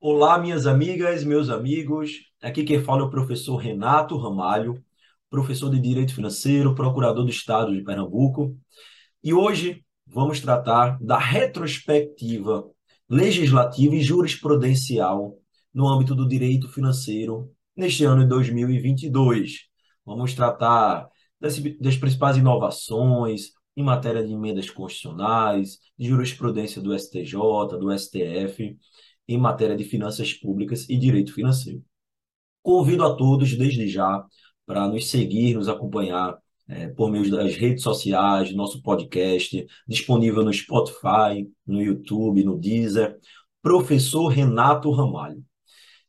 Olá, minhas amigas, meus amigos. Aqui quem fala é o professor Renato Ramalho, professor de Direito Financeiro, procurador do Estado de Pernambuco. E hoje vamos tratar da retrospectiva legislativa e jurisprudencial no âmbito do direito financeiro neste ano de 2022. Vamos tratar das, das principais inovações em matéria de emendas constitucionais, de jurisprudência do STJ, do STF em matéria de finanças públicas e direito financeiro. Convido a todos, desde já, para nos seguir, nos acompanhar é, por meio das redes sociais, nosso podcast, disponível no Spotify, no YouTube, no Deezer, Professor Renato Ramalho.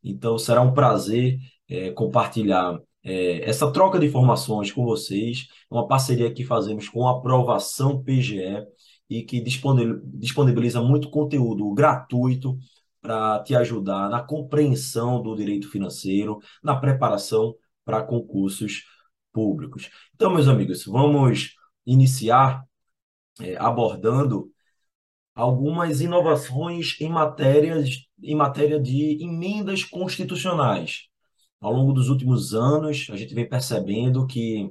Então, será um prazer é, compartilhar é, essa troca de informações com vocês, uma parceria que fazemos com a Aprovação PGE e que disponibiliza muito conteúdo gratuito para te ajudar na compreensão do direito financeiro, na preparação para concursos públicos. Então, meus amigos, vamos iniciar é, abordando algumas inovações em, matérias, em matéria de emendas constitucionais. Ao longo dos últimos anos, a gente vem percebendo que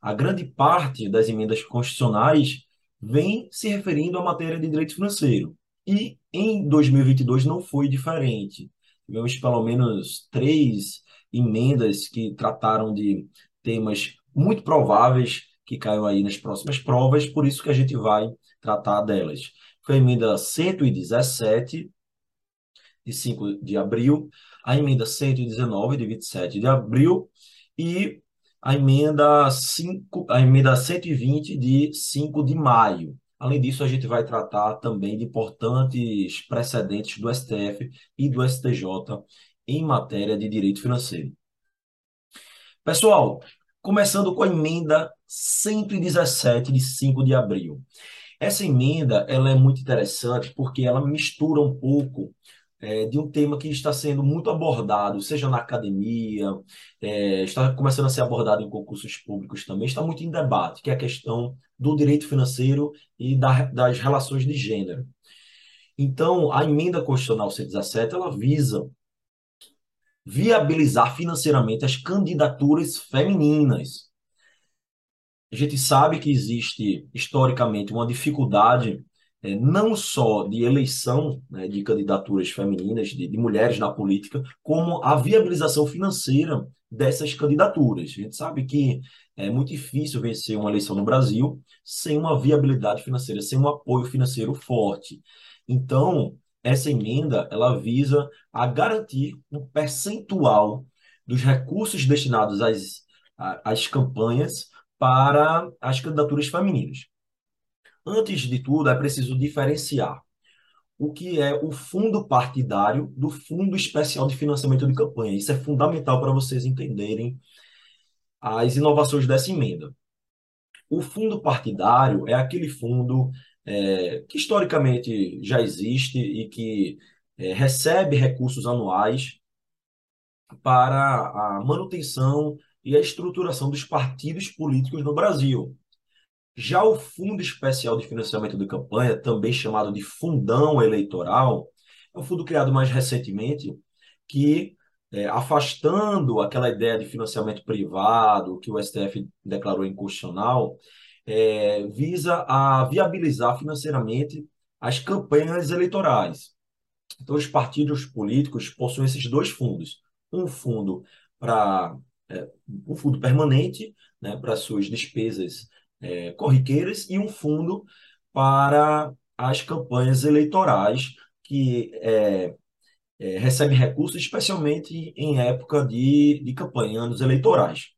a grande parte das emendas constitucionais vem se referindo à matéria de direito financeiro. E em 2022 não foi diferente. Tivemos pelo menos três emendas que trataram de temas muito prováveis que caiam aí nas próximas provas, por isso que a gente vai tratar delas. Foi a emenda 117, de 5 de abril, a emenda 119, de 27 de abril, e a emenda, 5, a emenda 120, de 5 de maio. Além disso, a gente vai tratar também de importantes precedentes do STF e do STJ em matéria de direito financeiro. Pessoal, começando com a emenda 117 de 5 de abril. Essa emenda ela é muito interessante porque ela mistura um pouco é, de um tema que está sendo muito abordado, seja na academia, é, está começando a ser abordado em concursos públicos também, está muito em debate, que é a questão do direito financeiro e da, das relações de gênero. Então, a emenda constitucional 117, ela visa viabilizar financeiramente as candidaturas femininas. A gente sabe que existe, historicamente, uma dificuldade é, não só de eleição né, de candidaturas femininas, de, de, mulheres na política, como a viabilização financeira dessas candidaturas. A gente sabe que é muito difícil vencer uma eleição no Brasil sem uma viabilidade financeira, sem um apoio financeiro forte. Então, essa emenda ela visa a garantir um percentual dos recursos destinados às, às campanhas para as candidaturas femininas. Antes de tudo, é preciso diferenciar o que é o fundo partidário do Fundo Especial de Financiamento de Campanha. Isso é fundamental para vocês entenderem as inovações dessa emenda. O fundo partidário é aquele fundo é, que historicamente já existe e que é, recebe recursos anuais para a manutenção e a estruturação dos partidos políticos no Brasil. Já o Fundo Especial de Financiamento de Campanha, também chamado de Fundão Eleitoral, é um fundo criado mais recentemente que, é, afastando aquela ideia de financiamento privado que o STF declarou inconstitucional, é, visa a viabilizar financeiramente as campanhas eleitorais. Então, os partidos políticos possuem esses dois fundos. Um fundo para é, um fundo permanente, né, para suas despesas é, corriqueiras e um fundo para as campanhas eleitorais que é, é, recursos, especialmente em época de, de campanha, anos eleitorais.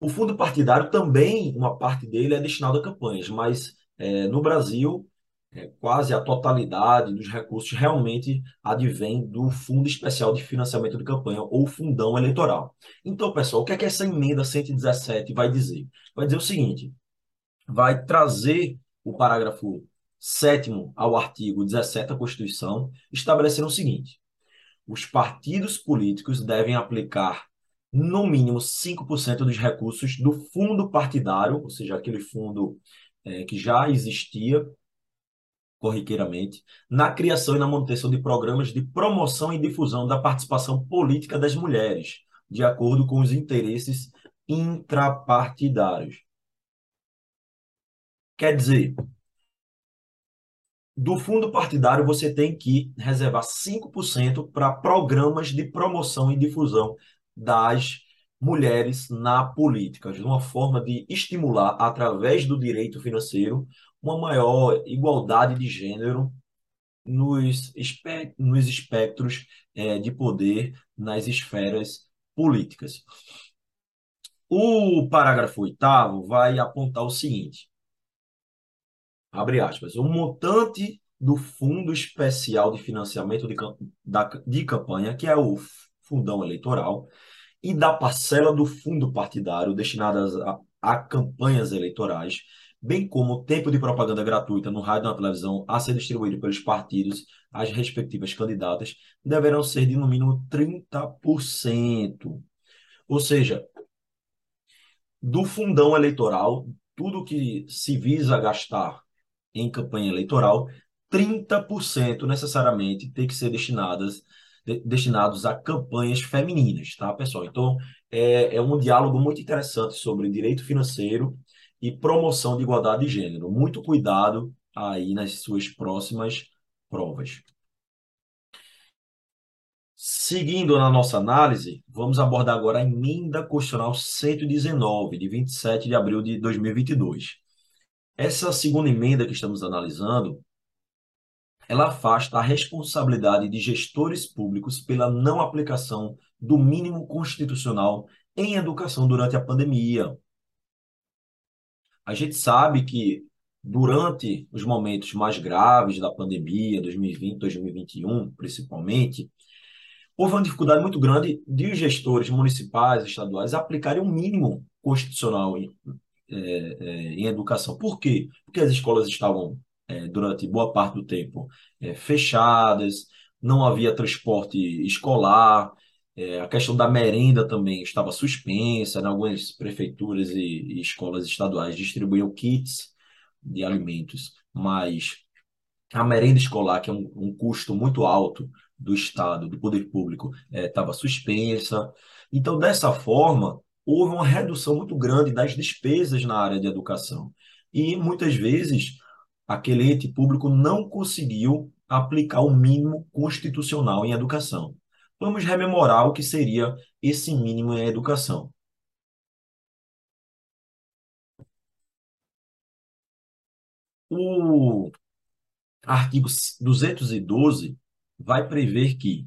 O fundo partidário também, uma parte dele é destinado a campanhas, mas é, no Brasil é, quase a totalidade dos recursos realmente advém do Fundo Especial de Financiamento de Campanha, ou Fundão Eleitoral. Então, pessoal, o que é que essa emenda 117 vai dizer? Vai dizer o seguinte: vai trazer o parágrafo 7 ao artigo 17 da Constituição, estabelecendo o seguinte: os partidos políticos devem aplicar no mínimo 5% dos recursos do fundo partidário, ou seja, aquele fundo é, que já existia corriqueiramente, na criação e na manutenção de programas de promoção e difusão da participação política das mulheres, de acordo com os interesses intrapartidários. Quer dizer, do fundo partidário você tem que reservar 5% para programas de promoção e difusão das mulheres na política, de uma forma de estimular, através do direito financeiro, uma maior igualdade de gênero nos, espe nos espectros é, de poder nas esferas políticas. O parágrafo oitavo vai apontar o seguinte: abre aspas, o montante do Fundo Especial de Financiamento de, da, de Campanha, que é o fundão eleitoral, e da parcela do fundo partidário destinadas a, a campanhas eleitorais, bem como o tempo de propaganda gratuita no rádio e na televisão a ser distribuído pelos partidos às respectivas candidatas, deverão ser de no mínimo 30%. Ou seja, do fundão eleitoral, tudo que se visa gastar em campanha eleitoral, 30% necessariamente tem que ser destinadas destinados a campanhas femininas, tá, pessoal? Então, é, é um diálogo muito interessante sobre direito financeiro e promoção de igualdade de gênero. Muito cuidado aí nas suas próximas provas. Seguindo na nossa análise, vamos abordar agora a emenda constitucional 119, de 27 de abril de 2022. Essa segunda emenda que estamos analisando, ela afasta a responsabilidade de gestores públicos pela não aplicação do mínimo constitucional em educação durante a pandemia, a gente sabe que durante os momentos mais graves da pandemia, 2020, 2021, principalmente, houve uma dificuldade muito grande de os gestores municipais, estaduais, aplicarem o um mínimo constitucional em, é, é, em educação. Por quê? Porque as escolas estavam, é, durante boa parte do tempo, é, fechadas, não havia transporte escolar, é, a questão da merenda também estava suspensa, né? algumas prefeituras e, e, escolas estaduais distribuíam kits de alimentos, mas a merenda escolar, que é um, um custo muito alto do Estado, do poder público, estava é, suspensa. Então, dessa forma, houve uma redução muito grande das despesas na área de educação. E muitas vezes aquele ente público não conseguiu aplicar o mínimo constitucional em educação. Vamos rememorar o que seria esse mínimo em educação. O artigo 212 vai prever que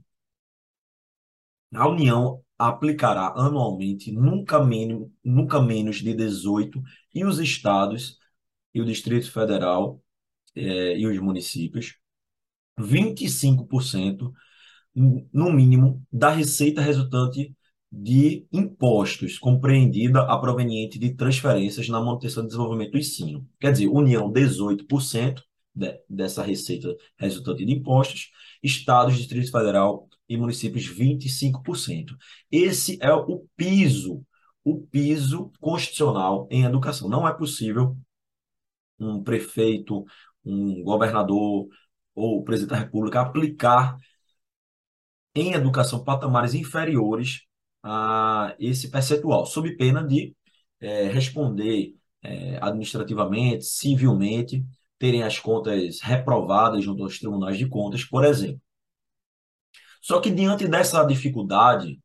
a União aplicará anualmente nunca menos, nunca menos de 18 e os estados e o Distrito Federal eh, e os municípios 25% no mínimo, da receita resultante de impostos, compreendida a proveniente de transferências na manutenção e desenvolvimento do ensino. Quer dizer, União, 18% de, dessa receita resultante de impostos, estados, Distrito Federal e municípios, 25%. Esse é o piso, o piso constitucional em educação. Não é possível um prefeito, um governador ou presidente da República aplicar em educação patamares inferiores a esse percentual, sob pena de é, responder é, administrativamente, civilmente, terem as contas reprovadas junto aos tribunais de contas, por exemplo. Só que diante dessa dificuldade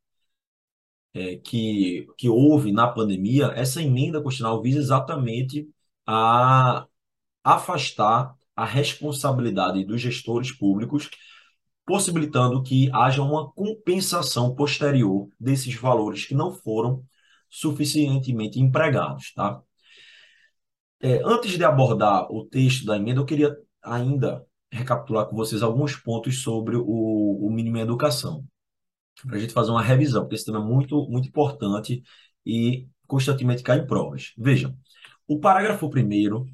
é, que, que houve na pandemia, essa emenda constitucional visa exatamente a afastar a responsabilidade dos gestores públicos possibilitando que haja uma compensação posterior desses valores que não foram suficientemente empregados, tá? É, antes de abordar o texto da emenda, eu queria ainda recapitular com vocês alguns pontos sobre o, o mínimo em educação, para a gente fazer uma revisão, porque esse tema é muito, muito importante e constantemente cai em provas. Vejam, o parágrafo 1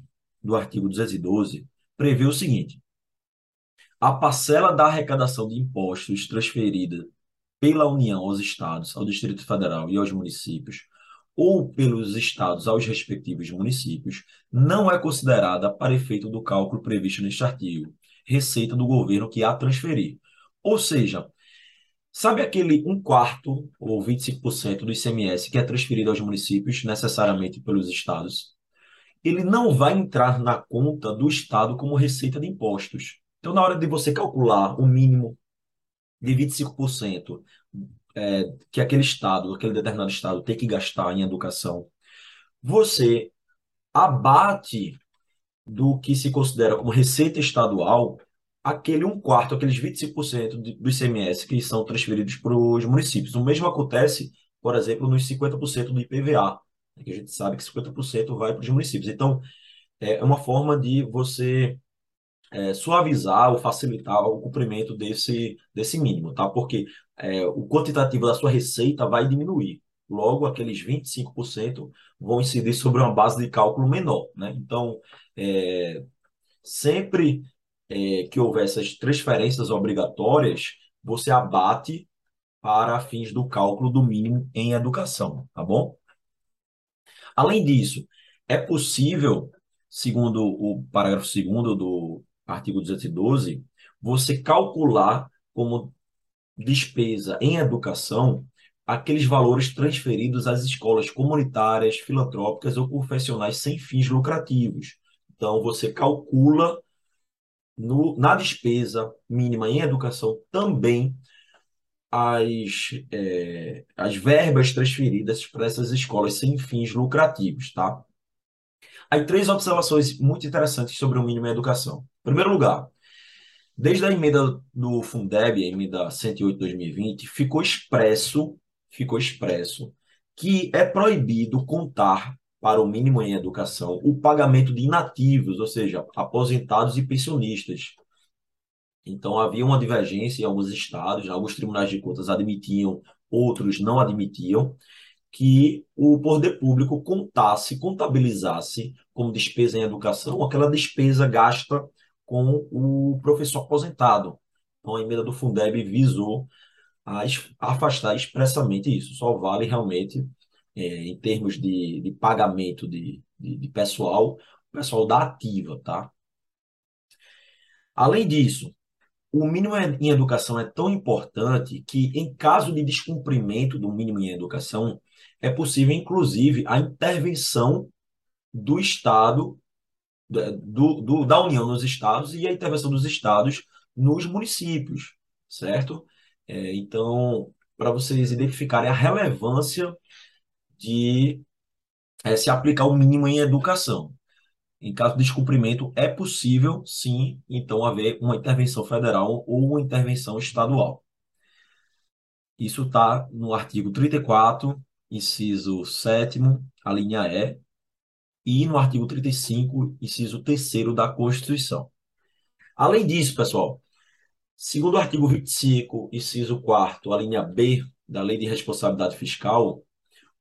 do artigo 212 prevê o seguinte: a parcela da arrecadação de impostos transferida pela União aos estados, ao Distrito Federal e aos municípios, ou pelos estados aos respectivos municípios, não é considerada para efeito do cálculo previsto neste artigo. receita do governo que a transferir. Ou seja, sabe aquele um quarto ou 25% do ICMS que é transferido aos municípios necessariamente pelos estados? Ele não vai entrar na conta do estado como receita de impostos. Então, na hora de você calcular o mínimo de 25% é, que aquele estado, aquele determinado estado tem que gastar em educação, você abate do que se considera como receita estadual aquele um quarto, aqueles 25% do ICMS que são transferidos para os municípios. O mesmo acontece, por exemplo, nos 50% do IPVA, que a gente sabe que 50% vai para os municípios. Então, é uma forma de você é, suavizar ou facilitar o cumprimento desse, desse mínimo, tá? Porque é, o quantitativo da sua receita vai diminuir. Logo, aqueles 25% vão incidir sobre uma base de cálculo menor, né? Então, é, sempre é, que houver essas transferências obrigatórias, você abate para fins do cálculo do mínimo em educação, tá bom? Além disso, é possível, segundo o parágrafo 2 do artigo 212, você calcular como despesa em educação aqueles valores transferidos às escolas comunitárias, filantrópicas ou profissionais sem fins lucrativos. Então, você calcula no, na despesa mínima em educação também as, é, as verbas transferidas para essas escolas sem fins lucrativos, tá? Aí, três observações muito interessantes sobre o mínimo em educação. Primeiro lugar, desde a emenda do Fundeb, a emenda 108 2020, ficou expresso, ficou expresso que é proibido contar para o mínimo em educação o pagamento de inativos, ou seja, aposentados e pensionistas. Então havia uma divergência em alguns estados, alguns tribunais de contas admitiam, outros não admitiam, que o poder público contasse, contabilizasse como despesa em educação aquela despesa gasta com o professor aposentado. Então a emenda do Fundeb visou a afastar expressamente isso. Só vale realmente é, em termos de, de pagamento de, de, de pessoal, pessoal da ativa, tá? Além disso, o mínimo em educação é tão importante que, em caso de descumprimento do mínimo em educação, é possível, inclusive, a intervenção do Estado, do, do, da União nos estados e a intervenção dos estados nos municípios, certo? É, então, para vocês identificarem a relevância de é, se aplicar o mínimo em educação. Em caso de descumprimento, é possível, sim, então, haver uma intervenção federal ou uma intervenção estadual. Isso está no artigo 34, inciso 7, a linha E, e no artigo 35, inciso 3 da Constituição. Além disso, pessoal, segundo o artigo 25, inciso 4, a linha B da Lei de Responsabilidade Fiscal,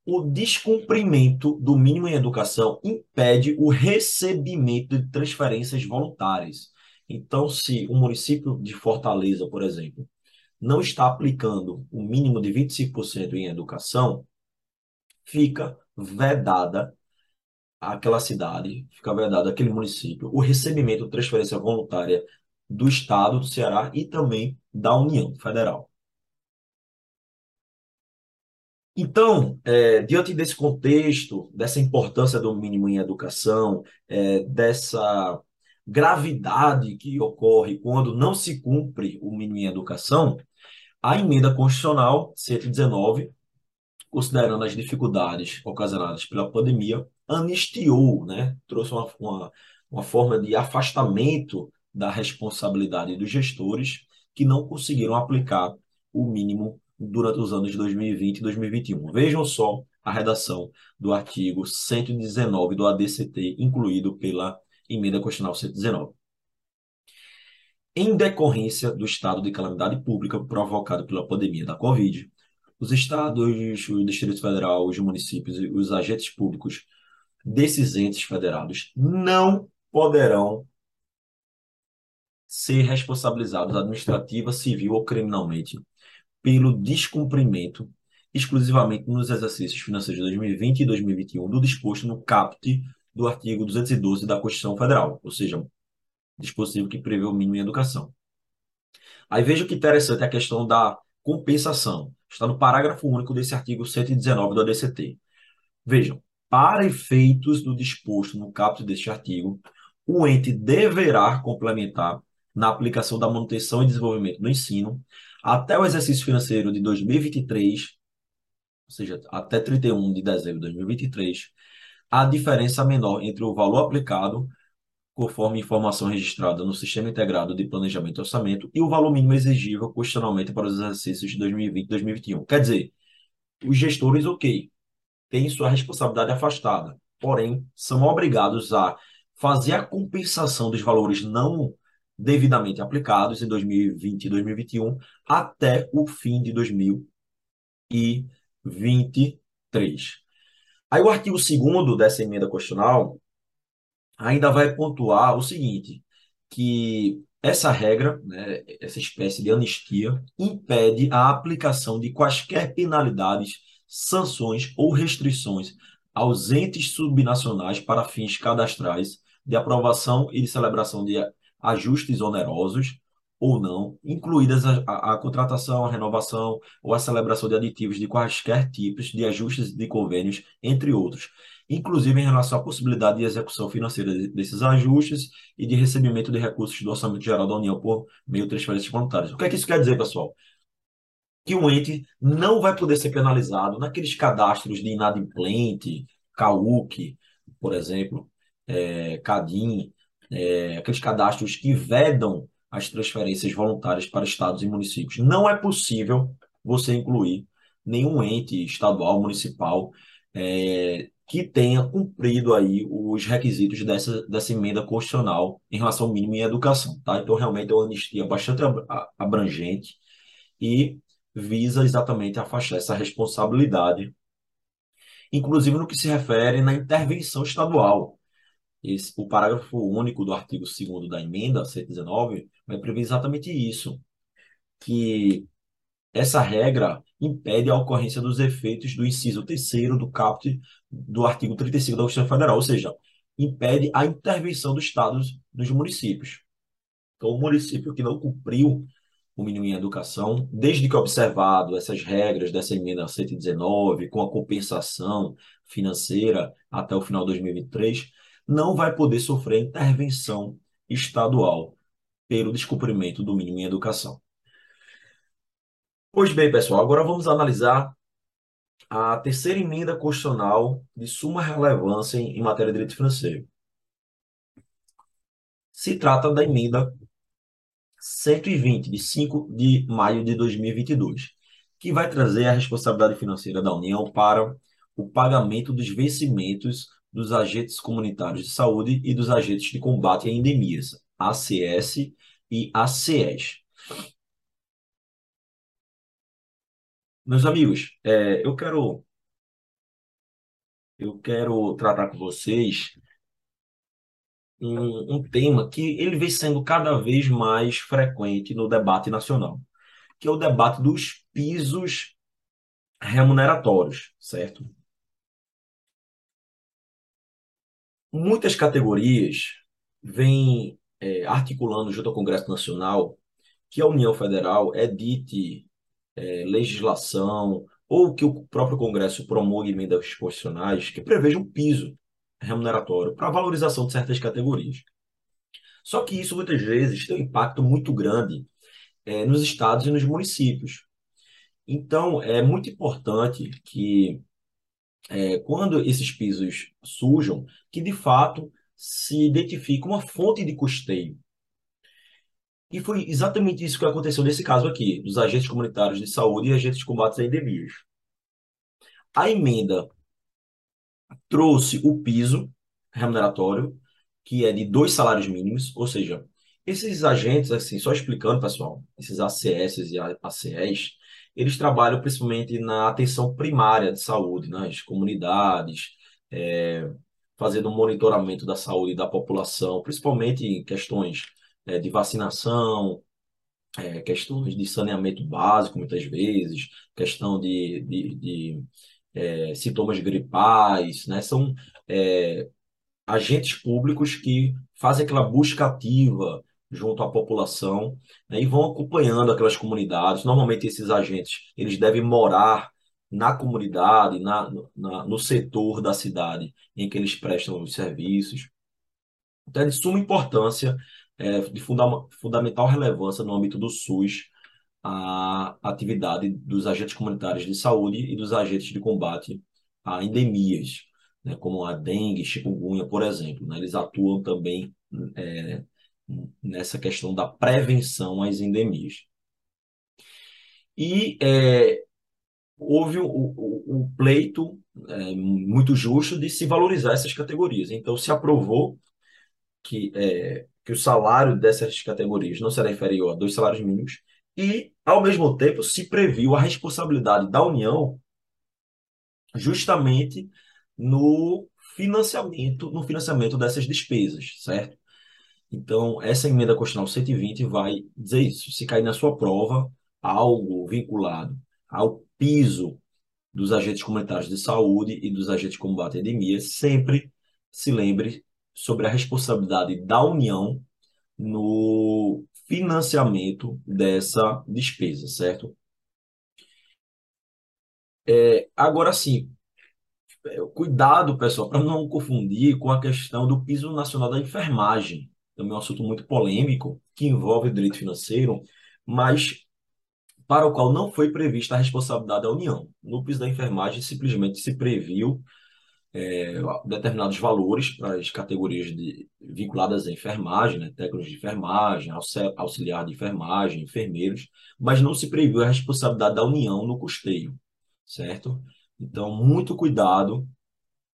o descumprimento do mínimo em educação impede o recebimento de transferências voluntárias. Então, se o município de Fortaleza, por exemplo, não está aplicando o mínimo de 25% em educação, fica vedada aquela cidade, fica vedado aquele município o recebimento de transferência voluntária do Estado do Ceará e também da União Federal. Então, é, diante desse contexto, dessa importância do mínimo em educação, é, dessa gravidade que ocorre quando não se cumpre o mínimo em educação, a emenda constitucional 119, considerando as dificuldades ocasionadas pela pandemia, anistiou, né? trouxe uma, uma, uma forma de afastamento da responsabilidade dos gestores que não conseguiram aplicar o mínimo durante os anos de 2020 e 2021. Vejam só a redação do artigo 119 do ADCT, incluído pela Emenda Constitucional 119. Em decorrência do estado de calamidade pública provocado pela pandemia da Covid, os estados, o Distrito Federal, os municípios e os agentes públicos desses entes federados não poderão ser responsabilizados administrativa, civil ou criminalmente pelo descumprimento exclusivamente nos exercícios financeiros de 2020 e 2021 do disposto no caput do artigo 212 da Constituição Federal, ou seja, dispositivo que prevê o mínimo em educação. Aí veja que interessante a questão da compensação. Está no parágrafo único desse artigo 119 do ADCT. Vejam, para efeitos do disposto no caput deste artigo, o ente deverá complementar na aplicação da manutenção e desenvolvimento do ensino até o exercício financeiro de 2023, ou seja, até 31 de dezembro de 2023, a diferença menor entre o valor aplicado, conforme informação registrada no Sistema Integrado de Planejamento e Orçamento, e o valor mínimo exigível constitucionalmente para os exercícios de 2020 e 2021. Quer dizer, os gestores, ok, têm sua responsabilidade afastada, porém, são obrigados a fazer a compensação dos valores não devidamente aplicados em 2020 e 2021 até o fim de 2023. Aí o artigo 2 dessa emenda constitucional ainda vai pontuar o seguinte, que essa regra, né, essa espécie de anistia, impede a aplicação de quaisquer penalidades, sanções ou restrições aos entes subnacionais para fins cadastrais de aprovação e de celebração de ajustes onerosos ou não, incluídas a, a, a, contratação, a renovação ou a celebração de aditivos de quaisquer tipos de ajustes de convênios, entre outros, inclusive em relação à possibilidade de execução financeira desses ajustes e de recebimento de recursos do Orçamento Geral da União por meio de transferências voluntárias. O que é que isso quer dizer, pessoal? Que o ente não vai poder ser penalizado naqueles cadastros de inadimplente, CAUC, por exemplo, é, CADIM, é, aqueles cadastros que vedam as transferências voluntárias para estados e municípios. Não é possível você incluir nenhum ente estadual, municipal, é, que tenha cumprido aí os requisitos dessa, dessa emenda constitucional em relação ao mínimo em educação, tá? Então, realmente é uma anistia bastante abrangente e visa exatamente afastar essa responsabilidade, inclusive no que se refere na intervenção estadual. Esse, o parágrafo único do artigo 2 da emenda 119 vai prever exatamente isso, que essa regra impede a ocorrência dos efeitos do inciso terceiro do caput do artigo 35 da Constituição Federal, ou seja, impede a intervenção do Estado nos municípios. Então, o município que não cumpriu o mínimo em educação, desde que observado essas regras dessa emenda 119, com a compensação financeira até o final de 2023, não vai poder sofrer intervenção estadual pelo descumprimento do mínimo em educação. Pois bem, pessoal, agora vamos analisar a terceira emenda constitucional de suma relevância em, matéria de direito financeiro. Se trata da emenda 120, de 5 de maio de 2022, que vai trazer a responsabilidade financeira da União para o pagamento dos vencimentos dos agentes comunitários de saúde e dos agentes de combate a endemias, ACS e ACES. Meus amigos, é, eu quero eu quero tratar com vocês um, um tema que ele vem sendo cada vez mais frequente no debate nacional, que é o debate dos pisos remuneratórios, certo? Muitas categorias vêm é, articulando junto ao Congresso Nacional que a União Federal edite é, legislação ou que o próprio Congresso promulgue emendas constitucionais que prevejam um piso remuneratório para valorização de certas categorias. Só que isso muitas vezes tem um impacto muito grande é, nos estados e nos municípios. Então, é muito importante que, é, quando esses pisos surjam, que de fato se identifique uma fonte de custeio. E foi exatamente isso que aconteceu nesse caso aqui, dos agentes comunitários de saúde e agentes de combate a endemias. A emenda trouxe o piso remuneratório, que é de dois salários mínimos, ou seja, esses agentes, assim, só explicando, pessoal, esses ACS e ACEs, eles trabalham principalmente na atenção primária de saúde, nas comunidades, é, fazendo monitoramento da saúde da população, principalmente em questões é, de vacinação, é, questões de saneamento básico, muitas vezes, questão de, de, de é, sintomas gripais, né? São é, agentes públicos que fazem aquela busca ativa junto à população, né, e vão acompanhando aquelas comunidades. Normalmente esses agentes eles devem morar na comunidade, na, na, no setor da cidade em que eles prestam os serviços. Então, é de suma importância, é, de funda fundamental relevância no âmbito do SUS, a atividade dos agentes comunitários de saúde e dos agentes de combate a endemias, né, como a dengue, chikungunya, por exemplo. Né, eles atuam também é, nessa questão da prevenção às endemias. E é, houve o, o, o pleito é, muito justo de se valorizar essas categorias. Então, se aprovou que, é, que o salário dessas categorias não será inferior a dois salários mínimos e, ao mesmo tempo, se previu a responsabilidade da União justamente no financiamento, no financiamento dessas despesas, certo? Então, essa emenda constitucional 120 vai dizer isso. Se cair na sua prova algo vinculado ao piso dos agentes comunitários de saúde e dos agentes de combate à endemia, sempre se lembre sobre a responsabilidade da União no financiamento dessa despesa, certo? É, agora sim, é, cuidado, pessoal, para não confundir com a questão do piso nacional da enfermagem. Também é um assunto muito polêmico que envolve o direito financeiro, mas para o qual não foi prevista a responsabilidade da União. No piso da enfermagem, simplesmente se previu é, determinados valores para as categorias de, vinculadas à enfermagem, né, técnicos de enfermagem, auxiliar de enfermagem, enfermeiros, mas não se previu a responsabilidade da União no custeio, certo? Então, muito cuidado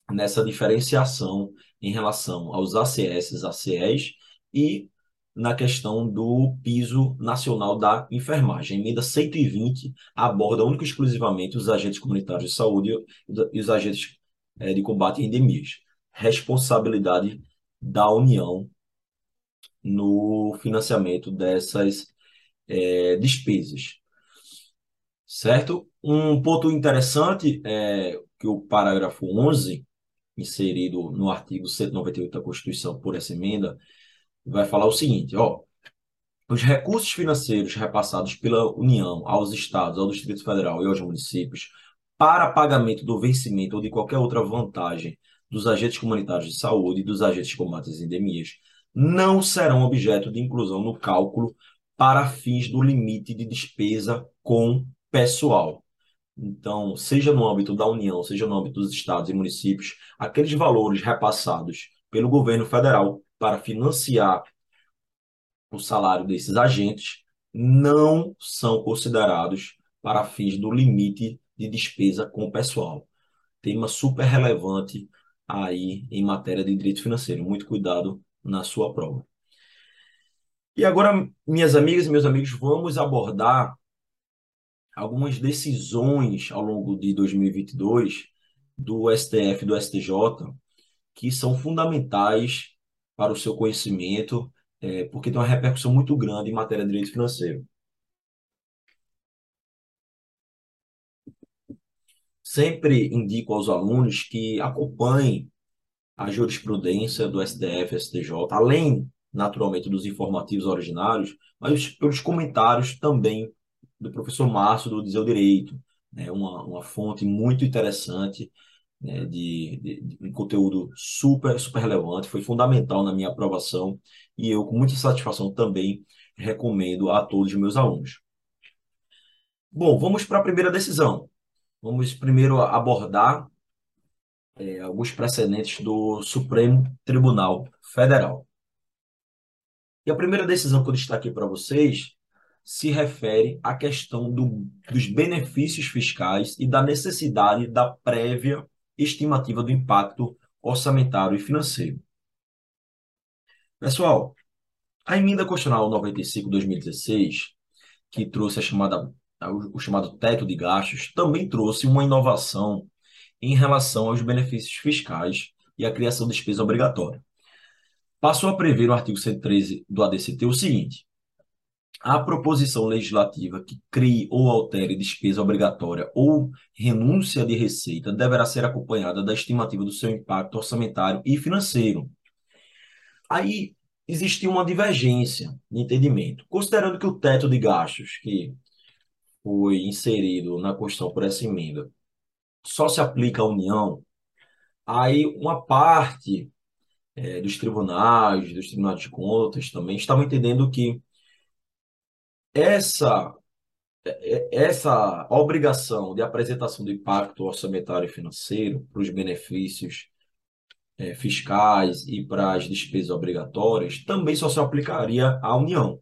nessa diferenciação em relação aos ACS, ACEs e na questão do piso nacional da enfermagem. A emenda 120 aborda única e exclusivamente os agentes comunitários de saúde e os agentes é, de combate a endemias. Responsabilidade da União no financiamento dessas é, despesas. Certo? Um ponto interessante é que o parágrafo 11, inserido no artigo 198 da Constituição por essa emenda, vai falar o seguinte, ó, os recursos financeiros repassados pela União aos estados, ao Distrito Federal e aos municípios para pagamento do vencimento ou de qualquer outra vantagem dos agentes comunitários de saúde e dos agentes de combate às endemias não serão objeto de inclusão no cálculo para fins do limite de despesa com pessoal. Então, seja no âmbito da União, seja no âmbito dos estados e municípios, aqueles valores repassados pelo governo federal para financiar o salário desses agentes não são considerados para fins do limite de despesa com o pessoal. Tema super relevante aí em matéria de direito financeiro. Muito cuidado na sua prova. E agora, minhas amigas e meus amigos, vamos abordar algumas decisões ao longo de 2022 do STF e do STJ que são fundamentais para o seu conhecimento, é, porque tem uma repercussão muito grande em matéria de direito financeiro. Sempre indico aos alunos que acompanhem a jurisprudência do STF, STJ, além, naturalmente, dos informativos originários, mas pelos comentários também do professor Márcio do Dizer o Direito, né? uma, uma fonte muito interessante né, de, de, de, conteúdo super, super relevante, foi fundamental na minha aprovação e eu, com muita satisfação, também recomendo a todos os meus alunos. Bom, vamos para a primeira decisão. Vamos primeiro abordar é, alguns precedentes do Supremo Tribunal Federal. E a primeira decisão que eu destaquei para vocês se refere à questão do, dos benefícios fiscais e da necessidade da prévia estimativa do impacto orçamentário e financeiro. Pessoal, a emenda constitucional 95/2016, que trouxe a chamada o chamado teto de gastos, também trouxe uma inovação em relação aos benefícios fiscais e a criação de despesa obrigatória. Passou a prever no artigo 113 do ADCT o seguinte: a proposição legislativa que crie ou altere despesa obrigatória ou renúncia de receita deverá ser acompanhada da estimativa do seu impacto orçamentário e financeiro. Aí existe uma divergência de entendimento, considerando que o teto de gastos que foi inserido na Constituição por essa emenda só se aplica à União, aí uma parte é, dos tribunais, dos tribunais de contas também estavam entendendo que essa essa obrigação de apresentação do impacto orçamentário e financeiro para os benefícios é, fiscais e para as despesas obrigatórias também só se aplicaria à União.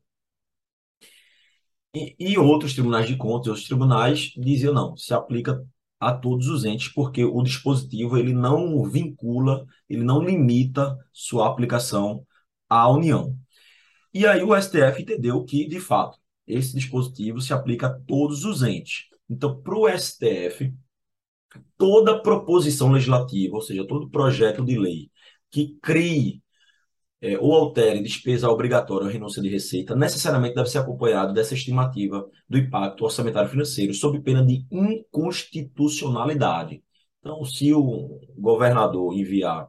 E, e outros tribunais de contas, outros tribunais diziam não, se aplica a todos os entes, porque o dispositivo ele não vincula, ele não limita sua aplicação à União. E aí o STF entendeu que, de fato, esse dispositivo se aplica a todos os entes. Então, para o STF, toda proposição legislativa, ou seja, todo projeto de lei que crie é, ou altere despesa obrigatória ou renúncia de receita, necessariamente deve ser acompanhado dessa estimativa do impacto orçamentário financeiro, sob pena de inconstitucionalidade. Então, se o governador enviar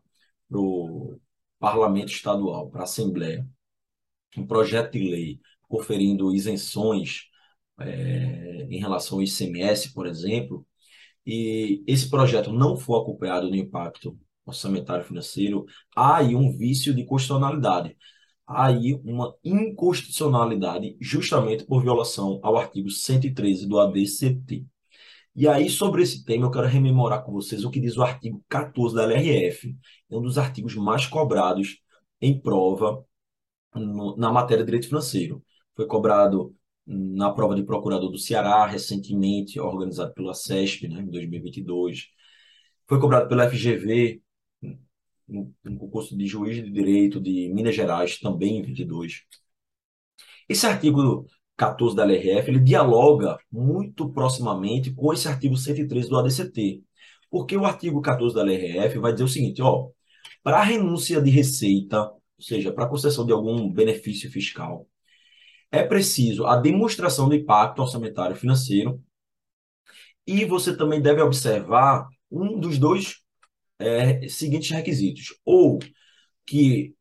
para o parlamento estadual, para a Assembleia, um projeto de lei conferindo isenções é, em relação ao ICMS, por exemplo, e esse projeto não for acompanhado do impacto orçamentário financeiro, há aí um vício de constitucionalidade. Há aí uma inconstitucionalidade justamente por violação ao artigo 113 do ADCT. E aí, sobre esse tema, eu quero rememorar com vocês o que diz o artigo 14 da LRF. É um dos artigos mais cobrados em prova no, na matéria de direito financeiro. Foi cobrado na prova de procurador do Ceará, recentemente organizado pela CESP, né, em 2022. Foi cobrado pela FGV, no concurso de juiz de direito de Minas Gerais, também em 22. Esse artigo 14 da LRF, ele dialoga muito proximamente com esse artigo 113 do ADCT. Porque o artigo 14 da LRF vai dizer o seguinte, ó, para renúncia de receita, ou seja, para concessão de algum benefício fiscal, é preciso a demonstração do impacto orçamentário financeiro e você também deve observar um dos dois é, seguintes requisitos. Ou que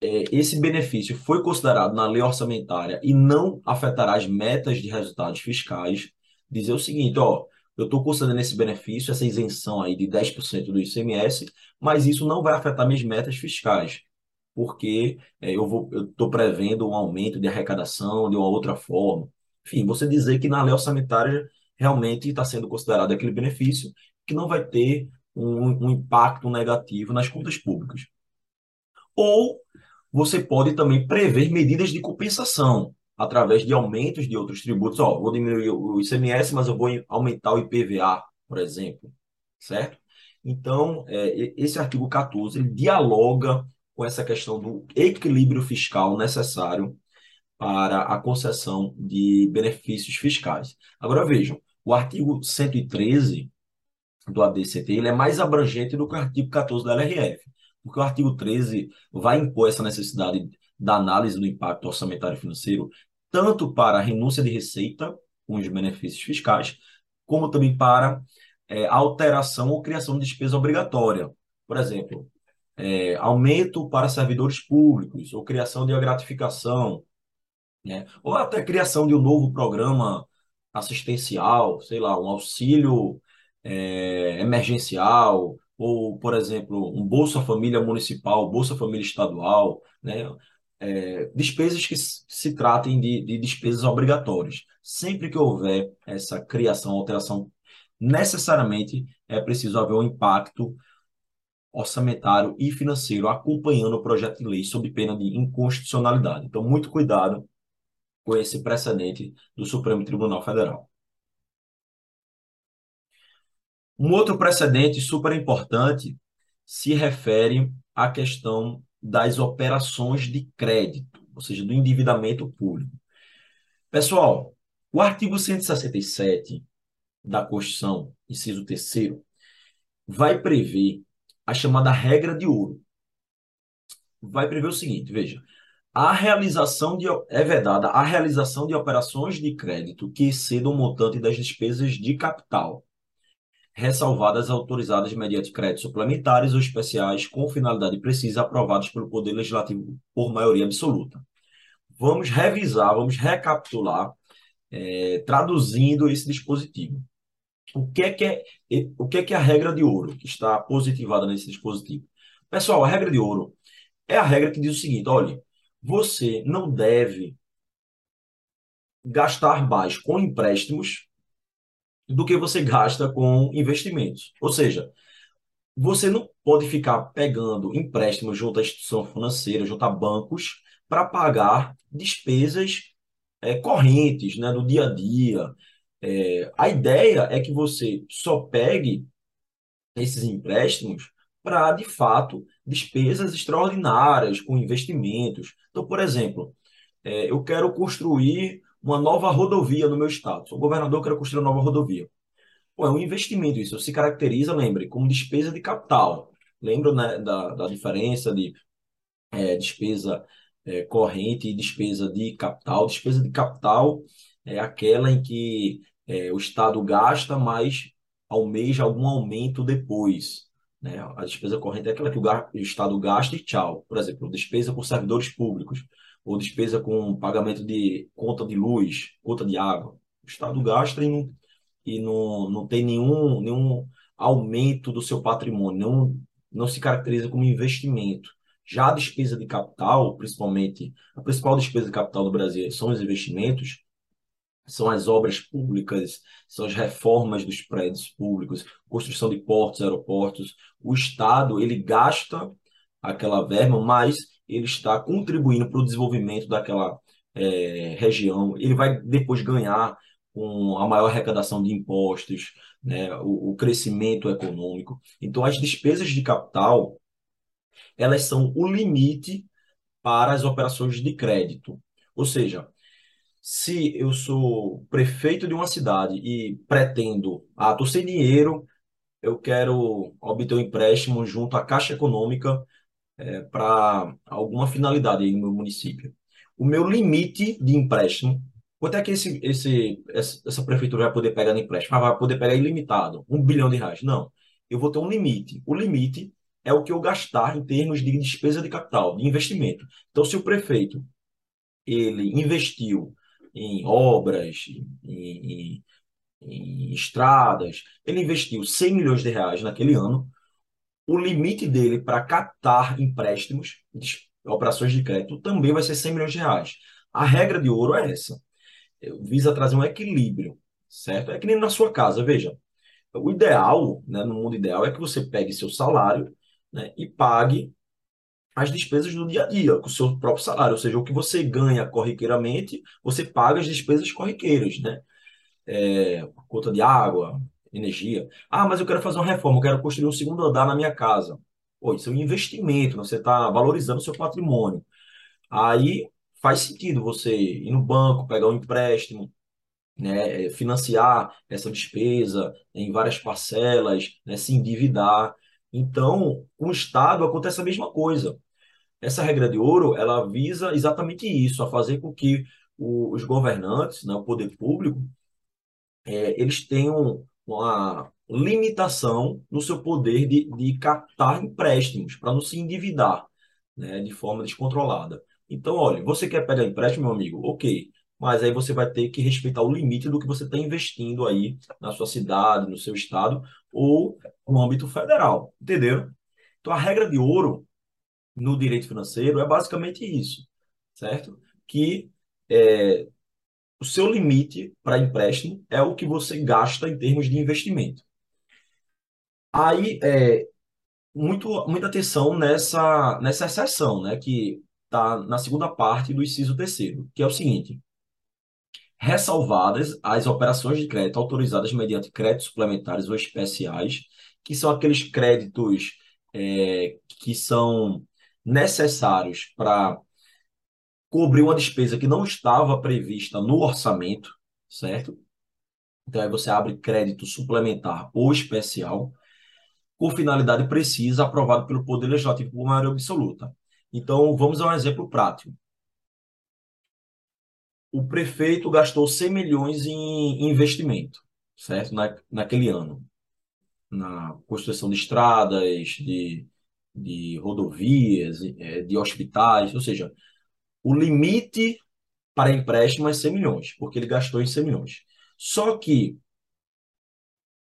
é, esse benefício foi considerado na lei orçamentária e não afetará as metas de resultados fiscais. Dizer o seguinte, ó, eu estou concedendo esse benefício, essa isenção aí de 10% do ICMS, mas isso não vai afetar minhas metas fiscais porque é, eu estou prevendo um aumento de arrecadação de uma outra forma. Enfim, você dizer que na lei orçamentária realmente está sendo considerado aquele benefício que não vai ter um, um impacto negativo nas contas públicas. Ou você pode também prever medidas de compensação através de aumentos de outros tributos. Ó, vou diminuir o ICMS, mas eu vou aumentar o IPVA, por exemplo, certo? Então, é, esse artigo 14 ele dialoga com essa questão do equilíbrio fiscal necessário para a concessão de benefícios fiscais. Agora vejam, o artigo 113 do ADCT ele é mais abrangente do que o artigo 14 da LRF, porque o artigo 13 vai impor essa necessidade da análise do impacto orçamentário financeiro tanto para a renúncia de receita com os benefícios fiscais, como também para é, alteração ou criação de despesa obrigatória. Por exemplo, é, aumento para servidores públicos, ou criação de uma gratificação, né? ou até criação de um novo programa assistencial, sei lá, um auxílio é, emergencial, ou, por exemplo, um Bolsa Família Municipal, Bolsa Família Estadual, né? É, despesas que se tratem de, de despesas obrigatórias. Sempre que houver essa criação, alteração, necessariamente é preciso haver um impacto orçamentário e financeiro acompanhando o projeto de lei sob pena de inconstitucionalidade. Então, muito cuidado com esse precedente do Supremo Tribunal Federal. Um outro precedente super importante se refere à questão das operações de crédito, ou seja, do endividamento público. Pessoal, o artigo 167 da Constituição, inciso 3 vai prever a chamada regra de ouro. Vai prever o seguinte, veja, a realização de é vedada a realização de operações de crédito que excedam o montante das despesas de capital, ressalvadas autorizadas mediante créditos suplementares ou especiais com finalidade precisa aprovados pelo Poder Legislativo por maioria absoluta. Vamos revisar, vamos recapitular, é, traduzindo esse dispositivo. O que é que é, o que é que é a regra de ouro que está positivada nesse dispositivo? Pessoal, a regra de ouro é a regra que diz o seguinte: olha, você não deve gastar mais com empréstimos do que você gasta com investimentos. Ou seja, você não pode ficar pegando empréstimos junto à instituição financeira, junto a bancos, para pagar despesas é, correntes, né, do dia a dia. É, a ideia é que você só pegue esses empréstimos para, de fato, despesas extraordinárias com investimentos. Então, por exemplo, é, eu quero construir uma nova rodovia no meu estado. Sou governador, quero construir uma nova rodovia. Pô, é um investimento isso. Se caracteriza, lembre, como despesa de capital. Lembra né, da, da diferença de é, despesa é, corrente e despesa de capital? Despesa de capital é aquela em que é, o Estado gasta, mas almeja algum aumento depois. Né? A despesa corrente é aquela que o, Estado gasta e tchau. Por exemplo, despesa com servidores públicos, ou despesa com pagamento de conta de luz, conta de água. O Estado gasta e não, e não, não tem nenhum, nenhum aumento do seu patrimônio, não, não se caracteriza como investimento. Já a despesa de capital, principalmente, a principal despesa de capital do Brasil são os investimentos, são as obras públicas, são as reformas dos prédios públicos, construção de portos, aeroportos. O Estado, ele gasta aquela verba, mas ele está contribuindo para o desenvolvimento daquela é, região. Ele vai depois ganhar com a maior arrecadação de impostos, né, o, o crescimento econômico. Então, as despesas de capital, elas são o limite para as operações de crédito. Ou seja, se eu sou prefeito de uma cidade e pretendo, ah, estou sem dinheiro, eu quero obter um empréstimo junto à Caixa Econômica é, para alguma finalidade aí no meu município. O meu limite de empréstimo, quanto é que esse, esse, essa prefeitura vai poder pegar no empréstimo? Ah, vai poder pegar ilimitado, um bilhão de reais. Não, eu vou ter um limite. O limite é o que eu gastar em termos de despesa de capital, de investimento. Então, se o prefeito ele investiu em obras, em, em, em estradas. Ele investiu 100 milhões de reais naquele ano. O limite dele para captar empréstimos, operações de crédito, também vai ser 100 milhões de reais. A regra de ouro é essa. Visa trazer um equilíbrio, certo? É que nem na sua casa, veja. O ideal, né, no mundo ideal, é que você pegue seu salário né, e pague as despesas do dia a dia, com o seu próprio salário, ou seja, o que você ganha corriqueiramente, você paga as despesas corriqueiras, né? É, conta de água, energia. Ah, mas eu quero fazer uma reforma, eu quero construir um segundo andar na minha casa. Pô, isso é um investimento, você está valorizando o seu patrimônio. Aí faz sentido você ir no banco, pegar um empréstimo, né, financiar essa despesa em várias parcelas, né, se endividar. Então, com o Estado acontece a mesma coisa. Essa regra de ouro, ela visa exatamente isso, a fazer com que o, os governantes, né, o poder público, é, eles tenham uma limitação no seu poder de, de captar empréstimos, para não se endividar né, de forma descontrolada. Então, olha, você quer pegar empréstimo, meu amigo? Ok. Mas aí você vai ter que respeitar o limite do que você está investindo aí na sua cidade, no seu estado ou no âmbito federal. Entenderam? Então, a regra de ouro no direito financeiro é basicamente isso, certo? Que é, o seu limite para empréstimo é o que você gasta em termos de investimento. Aí, é, muito, muita atenção nessa, nessa exceção, né, que está na segunda parte do inciso terceiro, que é o seguinte: ressalvadas as operações de crédito autorizadas mediante créditos suplementares ou especiais, que são aqueles créditos é, que são necessários para cobrir uma despesa que não estava prevista no orçamento, certo? Então aí você abre crédito suplementar ou especial com finalidade precisa aprovado pelo Poder Legislativo por maioria absoluta. Então vamos a um exemplo prático. o prefeito gastou 100 milhões em investimento, certo? Na, naquele ano, na construção de estradas, de, de rodovias, é, de hospitais, ou seja, o limite para empréstimo é 100 milhões, porque ele gastou em 100 milhões. Só que,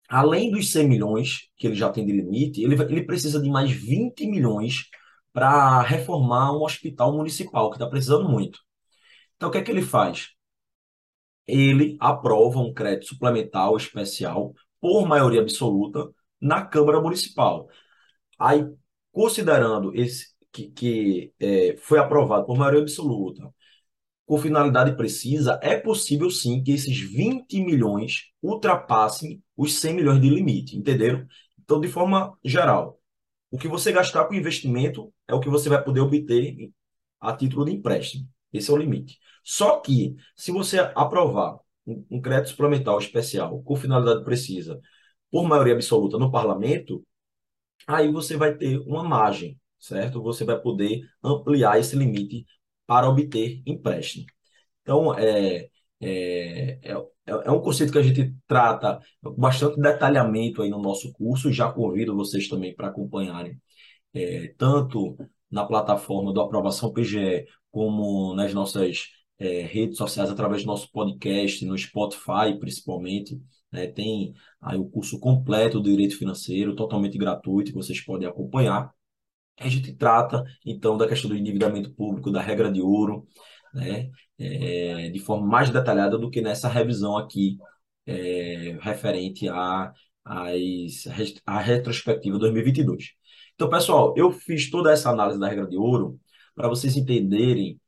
além dos 100 milhões que ele já tem de limite, ele, ele precisa de mais 20 milhões para reformar um hospital municipal, que está precisando muito. Então, o que é que ele faz? Ele aprova um crédito suplementar especial por maioria absoluta na Câmara Municipal. Aí, considerando esse que, que é, foi aprovado por maioria absoluta, com finalidade precisa, é possível sim que esses 20 milhões ultrapassem os 100 milhões de limite, entenderam? Então, de forma geral, o que você gastar com investimento é o que você vai poder obter a título de empréstimo. Esse é o limite. Só que, se você aprovar um, um crédito suplementar especial com finalidade precisa, por maioria absoluta no parlamento, aí você vai ter uma margem, certo? Você vai poder ampliar esse limite para obter empréstimo. Então, é, é, é, é um conceito que a gente trata com bastante detalhamento aí no nosso curso. Já convido vocês também para acompanharem, é, tanto na plataforma do Aprovação PGE, como nas nossas é, redes sociais, através do nosso podcast, no Spotify principalmente. Né? Tem aí o curso completo do Direito Financeiro, totalmente gratuito, que vocês podem acompanhar. A gente trata, então, da questão do endividamento público, da regra de ouro, né? É, de forma mais detalhada do que nessa revisão aqui, é, referente à a, a, retrospectiva 2022. Então, pessoal, eu fiz toda essa análise da regra de ouro para vocês entenderem,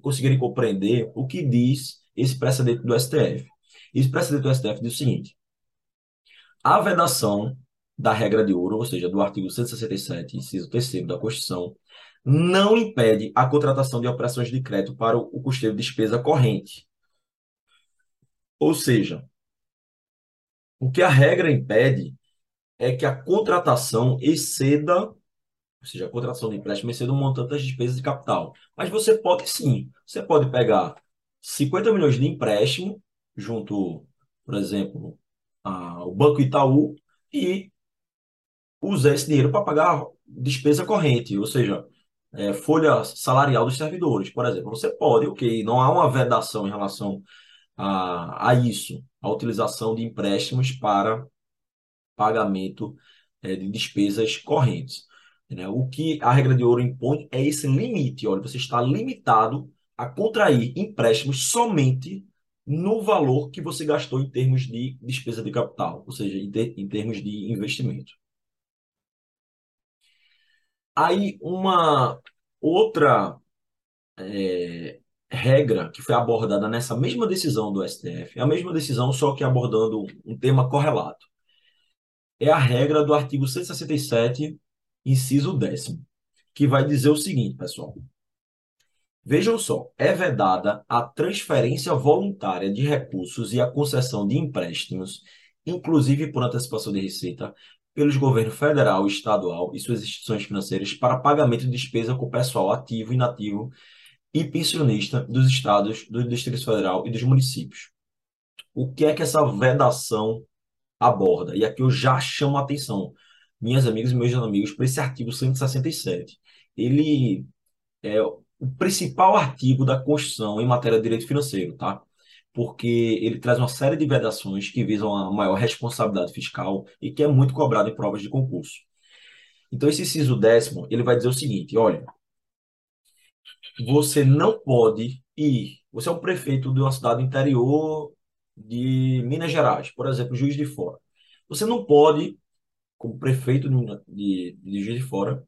conseguirem compreender o que diz esse precedente do STF. Esse precedente do STF diz o seguinte: a vedação da regra de ouro, ou seja, do artigo 167, inciso 3 da Constituição, não impede a contratação de operações de crédito para o custeio de despesa corrente. Ou seja, o que a regra impede é que a contratação exceda, ou seja, a contratação de empréstimo exceda um montante das despesas de capital. Mas você pode sim, você pode pegar 50 milhões de empréstimo junto, por exemplo, ao Banco Itaú e usar esse dinheiro para pagar despesa corrente, ou seja, é, folha salarial dos servidores, por exemplo. Você pode, ok, não há uma vedação em relação a, a isso, a utilização de empréstimos para pagamento é, de despesas correntes. Né? O que a regra de ouro impõe é esse limite. Olha, você está limitado a contrair empréstimos somente no valor que você gastou em termos de despesa de capital, ou seja, em, ter, em termos de investimento. Aí, uma outra é, regra que foi abordada nessa mesma decisão do STF, é a mesma decisão, só que abordando um tema correlato. É a regra do artigo 167, inciso 10, que vai dizer o seguinte, pessoal. Vejam só, é vedada a transferência voluntária de recursos e a concessão de empréstimos, inclusive por antecipação de receita, pelos governos federal, estadual e suas instituições financeiras para pagamento de despesa com pessoal ativo, inativo e pensionista dos estados, do Distrito Federal e dos municípios. O que é que essa vedação aborda? E aqui eu já chamo a atenção, minhas amigas e meus amigos, para esse artigo 167. Ele é o principal artigo da Constituição em matéria de direito financeiro, tá? porque ele traz uma série de vedações que visam a maior responsabilidade fiscal e que é muito cobrado em provas de concurso. Então, esse inciso décimo, ele vai dizer o seguinte, olha, você não pode ir, você é um prefeito de uma cidade interior de Minas Gerais, por exemplo, Juiz de Fora. Você não pode, como prefeito de, de, de Juiz de Fora,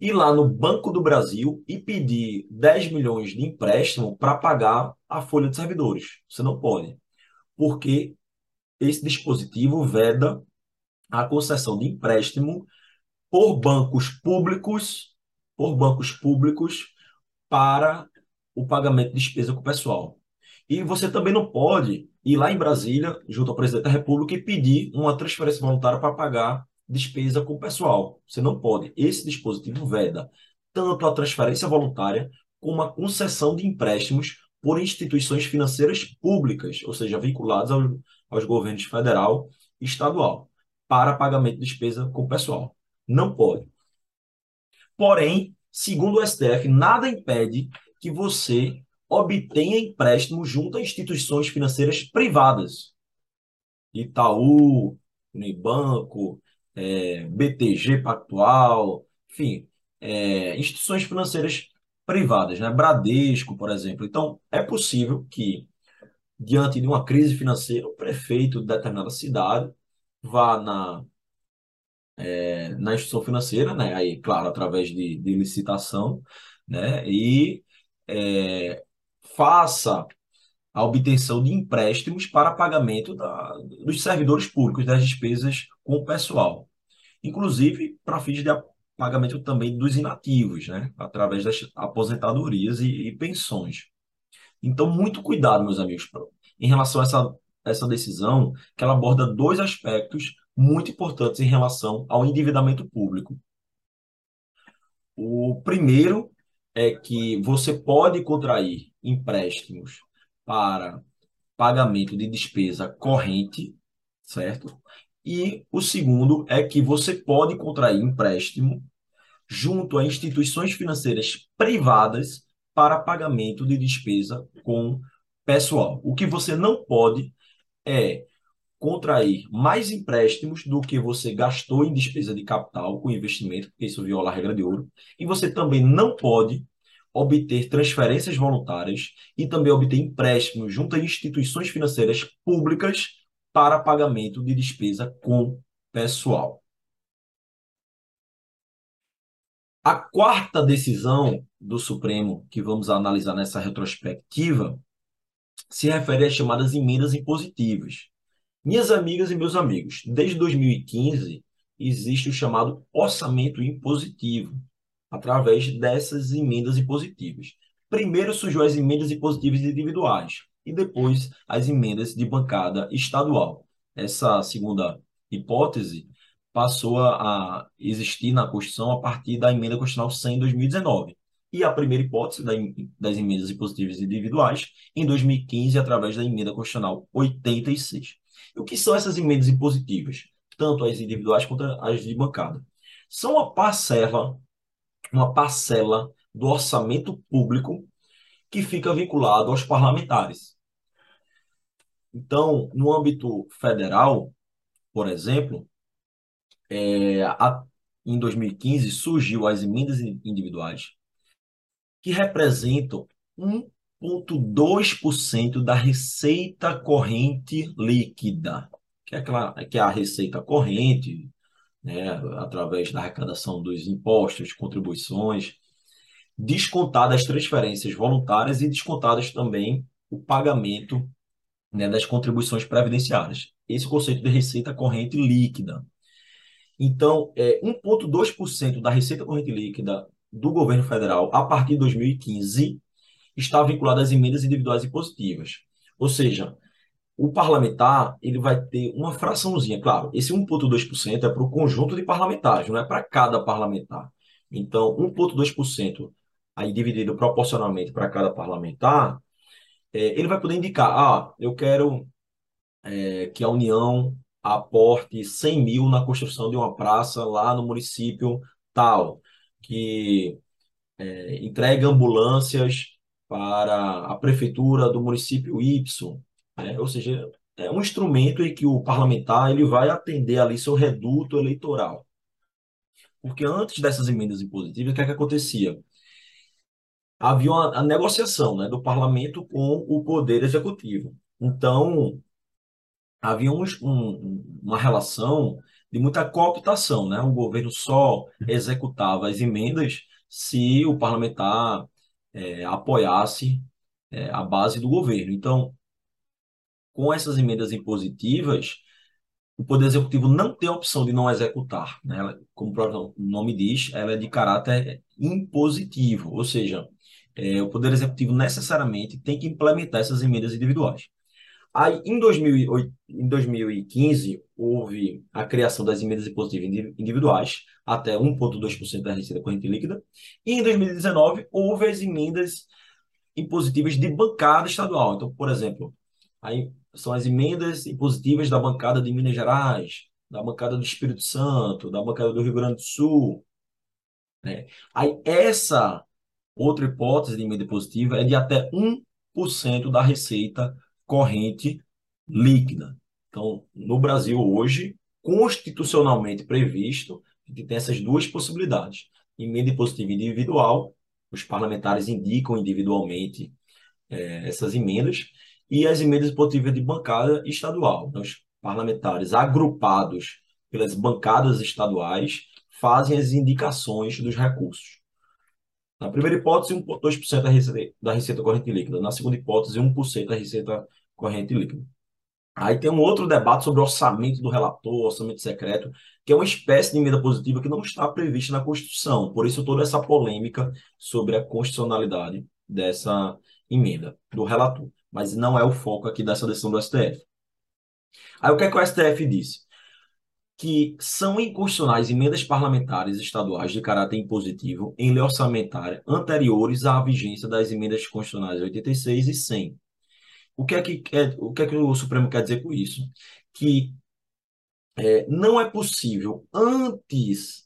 ir lá no Banco do Brasil e pedir 10 milhões de empréstimo para pagar a folha de servidores. Você não pode, porque esse dispositivo veda a concessão de empréstimo por bancos públicos, por bancos públicos para o pagamento de despesa com o pessoal. E você também não pode ir lá em Brasília, junto ao presidente da República, e pedir uma transferência voluntária para pagar despesa com pessoal. Você não pode. Esse dispositivo veda tanto a transferência voluntária como a concessão de empréstimos por instituições financeiras públicas, ou seja, vinculadas aos, aos governos federal e estadual, para pagamento de despesa com pessoal. Não pode. Porém, segundo o STF, nada impede que você obtenha empréstimo junto a instituições financeiras privadas. Itaú, Unibanco, é, BTG Pactual, enfim, é, instituições financeiras privadas, né? Bradesco, por exemplo. Então, é possível que, diante de uma crise financeira, o prefeito de determinada cidade vá na, é, na instituição financeira, né? Aí, claro, através de, de licitação, né? E é, faça a obtenção de empréstimos para pagamento da, dos servidores públicos, das despesas com o pessoal. Inclusive para fins de pagamento também dos inativos, né? através das aposentadorias e, e pensões. Então, muito cuidado, meus amigos, em relação a essa, essa decisão, que ela aborda dois aspectos muito importantes em relação ao endividamento público. O primeiro é que você pode contrair empréstimos para pagamento de despesa corrente, certo? E o segundo é que você pode contrair empréstimo junto a instituições financeiras privadas para pagamento de despesa com pessoal. O que você não pode é contrair mais empréstimos do que você gastou em despesa de capital com investimento, porque isso viola a regra de ouro. E você também não pode obter transferências voluntárias e também obter empréstimos junto a instituições financeiras públicas para pagamento de despesa com pessoal. A quarta decisão do Supremo que vamos analisar nessa retrospectiva se refere às chamadas emendas impositivas. Minhas amigas e meus amigos, desde 2015 existe o chamado orçamento impositivo, através dessas emendas impositivas. Primeiro surgiu as emendas impositivas individuais e depois as emendas de bancada estadual. Essa segunda hipótese passou a existir na Constituição a partir da emenda constitucional 100 em 2019. E a primeira hipótese das emendas impositivas individuais em 2015 através da emenda constitucional 86. E o que são essas emendas impositivas? Tanto as individuais quanto as de bancada. São uma parcela uma parcela do orçamento público que fica vinculado aos parlamentares. Então, no âmbito federal, por exemplo, é, a, em 2015 surgiu as emendas individuais que representam 1,2% da receita corrente líquida, que é, aquela, que é a receita corrente né, através da arrecadação dos impostos, contribuições, descontadas as transferências voluntárias e descontadas também o pagamento né, das contribuições previdenciárias. Esse conceito de receita corrente líquida. Então, é, 1,2% da receita corrente líquida do governo federal, a partir de 2015, está vinculada às emendas individuais e positivas. Ou seja, o parlamentar ele vai ter uma fraçãozinha, claro, esse 1,2% é para o conjunto de parlamentares, não é para cada parlamentar. Então, 1,2% aí dividido proporcionalmente para cada parlamentar, é, ele vai poder indicar, ah, eu quero é, que a União aporte 100 mil na construção de uma praça lá no município tal, que é, entregue ambulâncias para a prefeitura do município Y, né? Ou seja, é um instrumento em que o parlamentar ele vai atender ali seu reduto eleitoral. Porque antes dessas emendas impositivas, o que, é que acontecia? Havia uma, a negociação né, do parlamento com o poder executivo. Então, havia um, um, uma relação de muita cooptação. Né? O governo só executava as emendas se o parlamentar é, apoiasse é, a base do governo. Então, com essas emendas impositivas, o Poder Executivo não tem a opção de não executar. Né? Ela, como o próprio nome diz, ela é de caráter impositivo, ou seja, é, o Poder Executivo necessariamente tem que implementar essas emendas individuais. Aí, em, 2008, em 2015, houve a criação das emendas impositivas individuais, até 1,2% da receita corrente líquida, e em 2019, houve as emendas impositivas de bancada estadual. Então, por exemplo, aí são as emendas impositivas da bancada de Minas Gerais, da bancada do Espírito Santo, da bancada do Rio Grande do Sul. Né? Aí essa outra hipótese de emenda impositiva é de até 1% da receita corrente líquida. Então, no Brasil hoje, constitucionalmente previsto, tem essas duas possibilidades. Emenda impositiva individual, os parlamentares indicam individualmente é, essas emendas, e as emendas impositivas de bancada estadual. Então, os parlamentares agrupados pelas bancadas estaduais fazem as indicações dos recursos. Na primeira hipótese, 2% da receita, da receita corrente líquida. Na segunda hipótese, 1% da receita corrente líquida. Aí tem um outro debate sobre orçamento do relator, orçamento secreto, que é uma espécie de emenda positiva que não está prevista na Constituição. Por isso, toda essa polêmica sobre a constitucionalidade dessa emenda do relator. Mas não é o foco aqui dessa decisão do STF. Aí o que é que o STF disse? Que são inconstitucionais emendas parlamentares estaduais de caráter impositivo em lei orçamentária anteriores à vigência das emendas constitucionais 86 e 100 o que é que, é, o, que é que o Supremo quer dizer com isso? Que é, não é possível, antes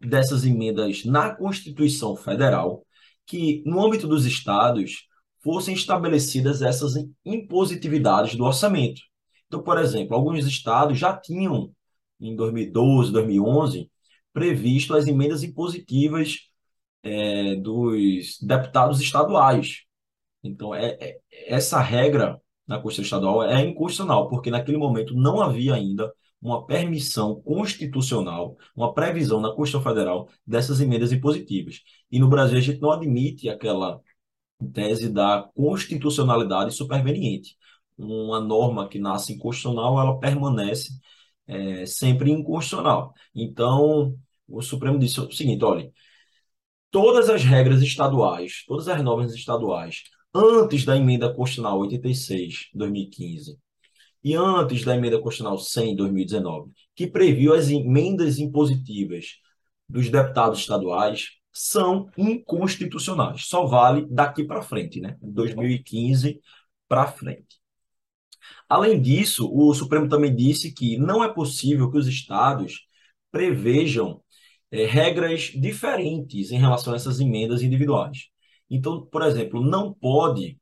dessas emendas na Constituição Federal, que no âmbito dos estados fossem estabelecidas essas impositividades do orçamento. Então, por exemplo, alguns estados já tinham, em 2012, 2011, previsto as emendas impositivas é, dos deputados estaduais. Então, é, é, essa regra na Constituição Estadual é inconstitucional, porque naquele momento não havia ainda uma permissão constitucional, uma previsão na Constituição Federal dessas emendas impositivas. E no Brasil a gente não admite aquela tese da constitucionalidade superveniente. Uma norma que nasce inconstitucional, ela permanece é, sempre inconstitucional. Então, o Supremo disse o seguinte, olha, todas as regras estaduais, todas as normas estaduais antes da emenda constitucional 86, 2015, e antes da emenda constitucional 100, 2019, que previu as emendas impositivas dos deputados estaduais, são inconstitucionais. Só vale daqui para frente, né? 2015 para frente. Além disso, o Supremo também disse que não é possível que os estados prevejam é, regras diferentes em relação a essas emendas individuais. Então, por exemplo, não pode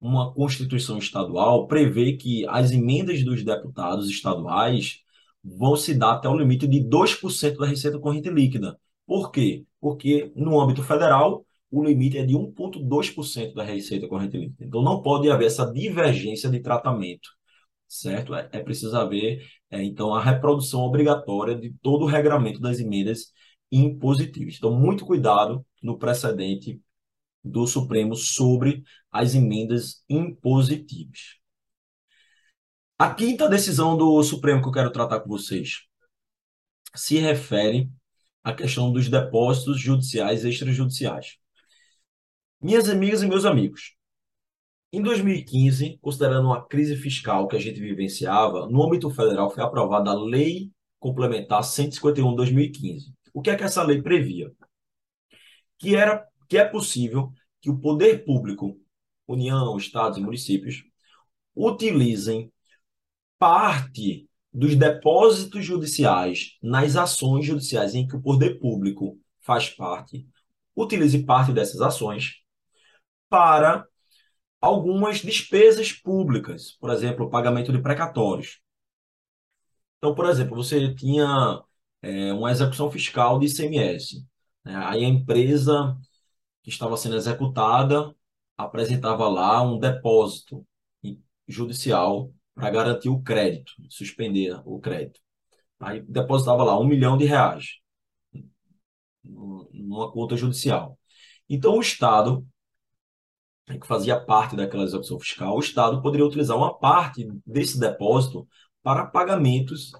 uma Constituição estadual prever que as emendas dos deputados estaduais vão se dar até o limite de 2% da receita corrente líquida. Por quê? Porque no âmbito federal, o limite é de 1,2% da receita corrente líquida. Então, não pode haver essa divergência de tratamento, certo? É, é preciso haver, é, então, a reprodução obrigatória de todo o regramento das emendas impositivas. Então, muito cuidado no precedente do Supremo sobre as emendas impositivas. A quinta decisão do Supremo que eu quero tratar com vocês se refere à questão dos depósitos judiciais extrajudiciais. Minhas amigas e meus amigos, em 2015, considerando a crise fiscal que a gente vivenciava, no âmbito federal foi aprovada a Lei Complementar 151 de 2015. O que é que essa lei previa? Que era que é possível que o poder público, União, Estados e municípios, utilizem parte dos depósitos judiciais nas ações judiciais em que o poder público faz parte, utilize parte dessas ações para algumas despesas públicas, por exemplo, pagamento de precatórios. Então, por exemplo, você tinha é, uma execução fiscal de ICMS. Né? Aí a empresa que estava sendo executada apresentava lá um depósito judicial para garantir o crédito, suspender o crédito. Aí depositava lá um milhão de reais numa conta judicial. Então o Estado, que fazia parte daquela execução fiscal, o Estado poderia utilizar uma parte desse depósito para pagamentos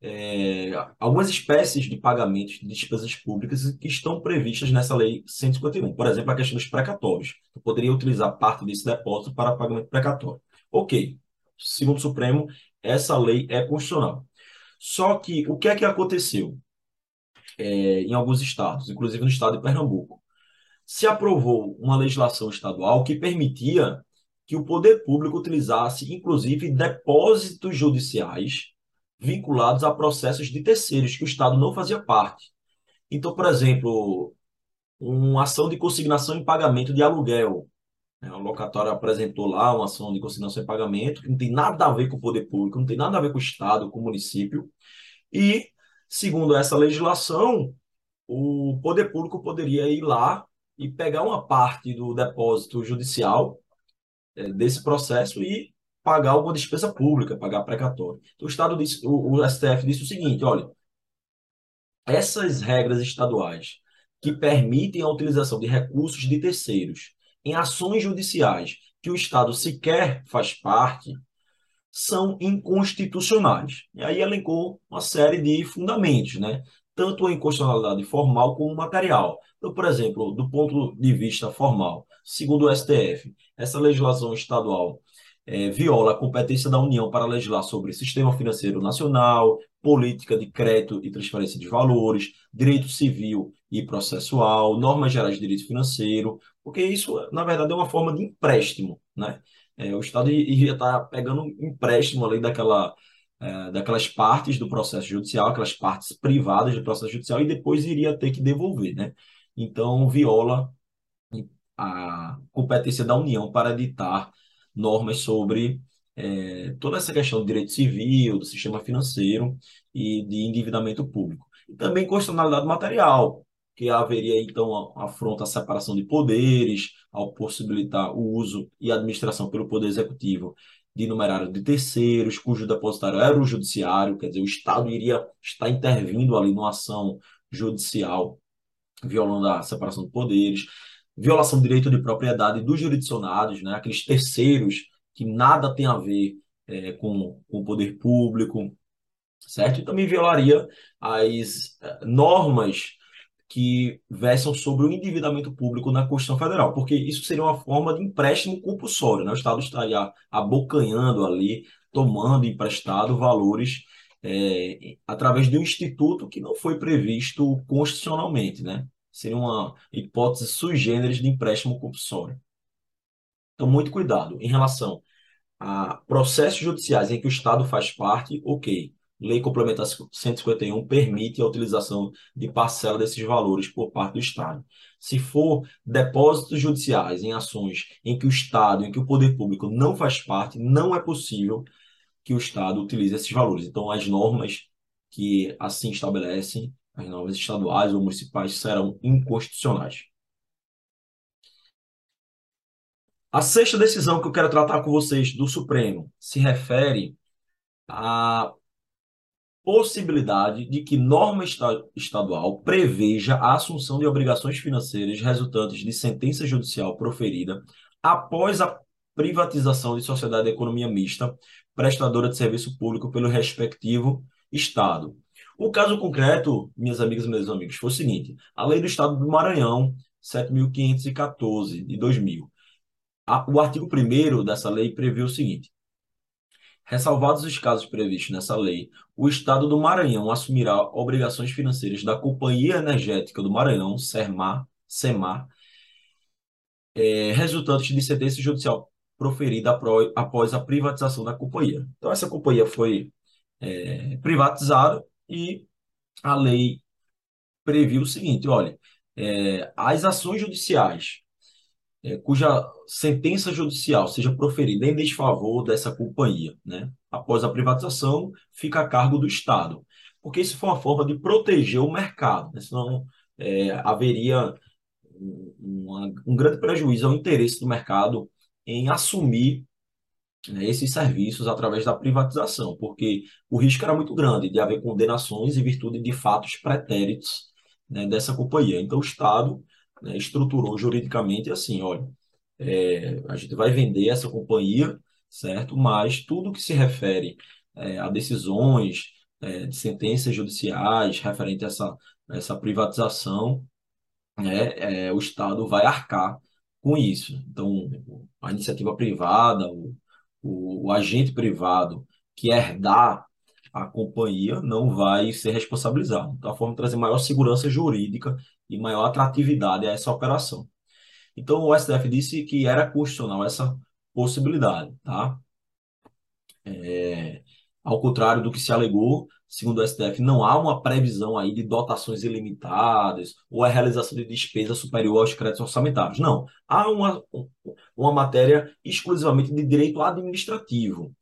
é, algumas espécies de pagamentos de despesas públicas que estão previstas nessa lei 151. Por exemplo, a questão dos precatórios. Eu poderia utilizar parte desse depósito para pagamento precatório. Ok. Segundo o Supremo, essa lei é constitucional. Só que o que é que aconteceu é, em alguns estados, inclusive no estado de Pernambuco? se aprovou uma legislação estadual que permitia que o poder público utilizasse, inclusive, depósitos judiciais vinculados a processos de terceiros, que o Estado não fazia parte. Então, por exemplo, uma ação de consignação em pagamento de aluguel. Né? A locatória apresentou lá uma ação de consignação em pagamento, que não tem nada a ver com o poder público, não tem nada a ver com o Estado, com o município. E, segundo essa legislação, o poder público poderia ir lá e pegar uma parte do depósito judicial é, desse processo e pagar alguma despesa pública, pagar precatório. Então, o Estado disse, o, o STF disse o seguinte: olha, essas regras estaduais que permitem a utilização de recursos de terceiros em ações judiciais que o Estado sequer faz parte são inconstitucionais. E aí elencou uma série de fundamentos, né? tanto a inconstitucionalidade formal como material. Então, por exemplo, do ponto de vista formal, segundo o STF, essa legislação estadual é, viola a competência da União para legislar sobre sistema financeiro nacional, política de crédito e transferência de valores, direito civil e processual, normas gerais de direito financeiro, porque isso, na verdade, é uma forma de empréstimo, né? É, o Estado iria estar pegando empréstimo ali daquela é, daquelas partes do processo judicial, aquelas partes privadas do processo judicial, e depois iria ter que devolver, né? Então, viola a competência da União para editar normas sobre é, toda essa questão do direito civil, do sistema financeiro e de endividamento público. E também constitucionalidade material, que haveria então afronta à separação de poderes, ao possibilitar o uso e administração pelo Poder Executivo de numerário de terceiros, cujo depositário era o judiciário, quer dizer, o Estado iria estar intervindo ali numa ação judicial, violando a separação de poderes, violação do direito de propriedade dos jurisdicionados, né, aqueles terceiros que nada tem a ver é, com, com o poder público, certo? E também violaria as é, normas que versam sobre o endividamento público na Constituição Federal, porque isso seria uma forma de empréstimo compulsório, né? O Estado estaria abocanhando ali, tomando emprestado valores é, através de um instituto que não foi previsto constitucionalmente, né? Seria uma hipótese sui generis de empréstimo compulsório. Então, muito cuidado em relação a processos judiciais em que o Estado faz parte, ok. Lei Complementar 151 permite a utilização de parcela desses valores por parte do Estado. Se for depósitos judiciais em ações em que o Estado, em que o poder público não faz parte, não é possível que o Estado utilize esses valores. Então, as normas que assim estabelecem, as normas estaduais ou municipais, serão inconstitucionais. A sexta decisão que eu quero tratar com vocês do Supremo se refere à possibilidade de que norma estadual preveja a assunção de obrigações financeiras resultantes de sentença judicial proferida após a privatização de sociedade de economia mista prestadora de serviço público pelo respectivo Estado. O caso concreto, minhas amigas e meus amigos, foi o seguinte: a lei do Estado do Maranhão, 7.514, de 2000. o artigo 1 dessa lei prevê o seguinte: Ressalvados os casos previstos nessa lei, o Estado do Maranhão assumirá obrigações financeiras da Companhia Energética do Maranhão, SEMAR, é, resultantes de sentença judicial proferida após a privatização da companhia. Então, essa companhia foi é, privatizada e a lei previu o seguinte: olha, é, as ações judiciais é, cuja sentença judicial seja proferida em desfavor dessa companhia, né? Após a privatização, fica a cargo do Estado, porque isso foi uma forma de proteger o mercado, né? senão é, haveria um, um grande prejuízo ao interesse do mercado em assumir esses serviços através da privatização, porque o risco era muito grande de haver condenações em virtude de fatos pretéritos né, dessa companhia. Então, o Estado né, estruturou juridicamente assim, olha, é, a gente vai vender essa companhia, certo? Mas tudo que se refere é, a decisões, é, de sentenças judiciais referente a essa, essa privatização, né, é, o Estado vai arcar com isso. Então, a iniciativa privada, o, o, o agente privado que herdar a companhia não vai ser responsabilizado. Então, a forma de trazer maior segurança jurídica e maior atratividade a essa operação. Então, o STF disse que era constitucional essa possibilidade, tá? É, ao contrário do que se alegou, segundo o STF, não há uma previsão aí de dotações ilimitadas ou a realização de despesa superior aos créditos orçamentários. Não, há uma, uma matéria exclusivamente de direito administrativo.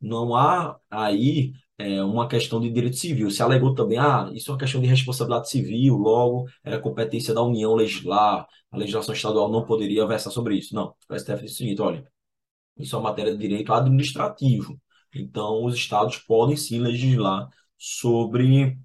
Não há aí é, uma questão de direito civil. Se alegou também, ah, isso é uma questão de responsabilidade civil, logo era competência da União legislar, a legislação estadual não poderia versar sobre isso. Não, o STF disse o seguinte, olha, isso é uma matéria de direito administrativo. Então, os estados podem sim legislar sobre,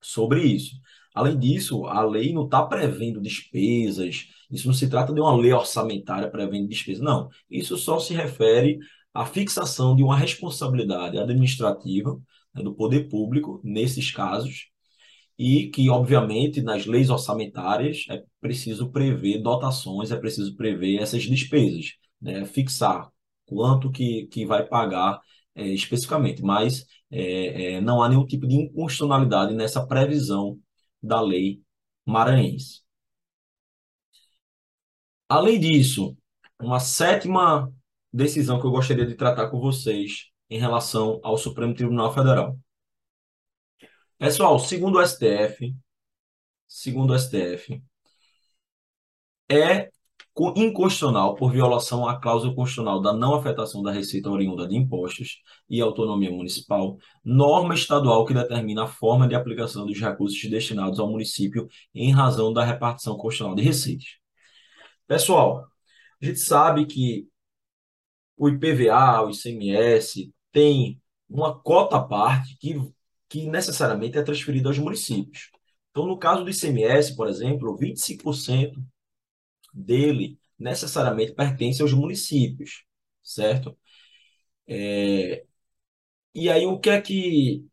sobre isso. Além disso, a lei não está prevendo despesas, isso não se trata de uma lei orçamentária prevendo despesas, não. Isso só se refere à fixação de uma responsabilidade administrativa né, do poder público nesses casos, e que, obviamente, nas leis orçamentárias é preciso prever dotações, é preciso prever essas despesas, né, fixar quanto que, que vai pagar é, especificamente, mas é, é, não há nenhum tipo de inconstitucionalidade nessa previsão da lei maranhense. Além disso, uma sétima decisão que eu gostaria de tratar com vocês em relação ao Supremo Tribunal Federal. Pessoal, segundo o STF, segundo o STF, é inconstitucional por violação à cláusula constitucional da não afetação da receita oriunda de impostos e autonomia municipal, norma estadual que determina a forma de aplicação dos recursos destinados ao município em razão da repartição constitucional de receitas. Pessoal, a gente sabe que o IPVA, o ICMS, tem uma cota à parte que, que necessariamente é transferida aos municípios. Então, no caso do ICMS, por exemplo, 25% dele necessariamente pertence aos municípios, certo? É, e aí, o que é que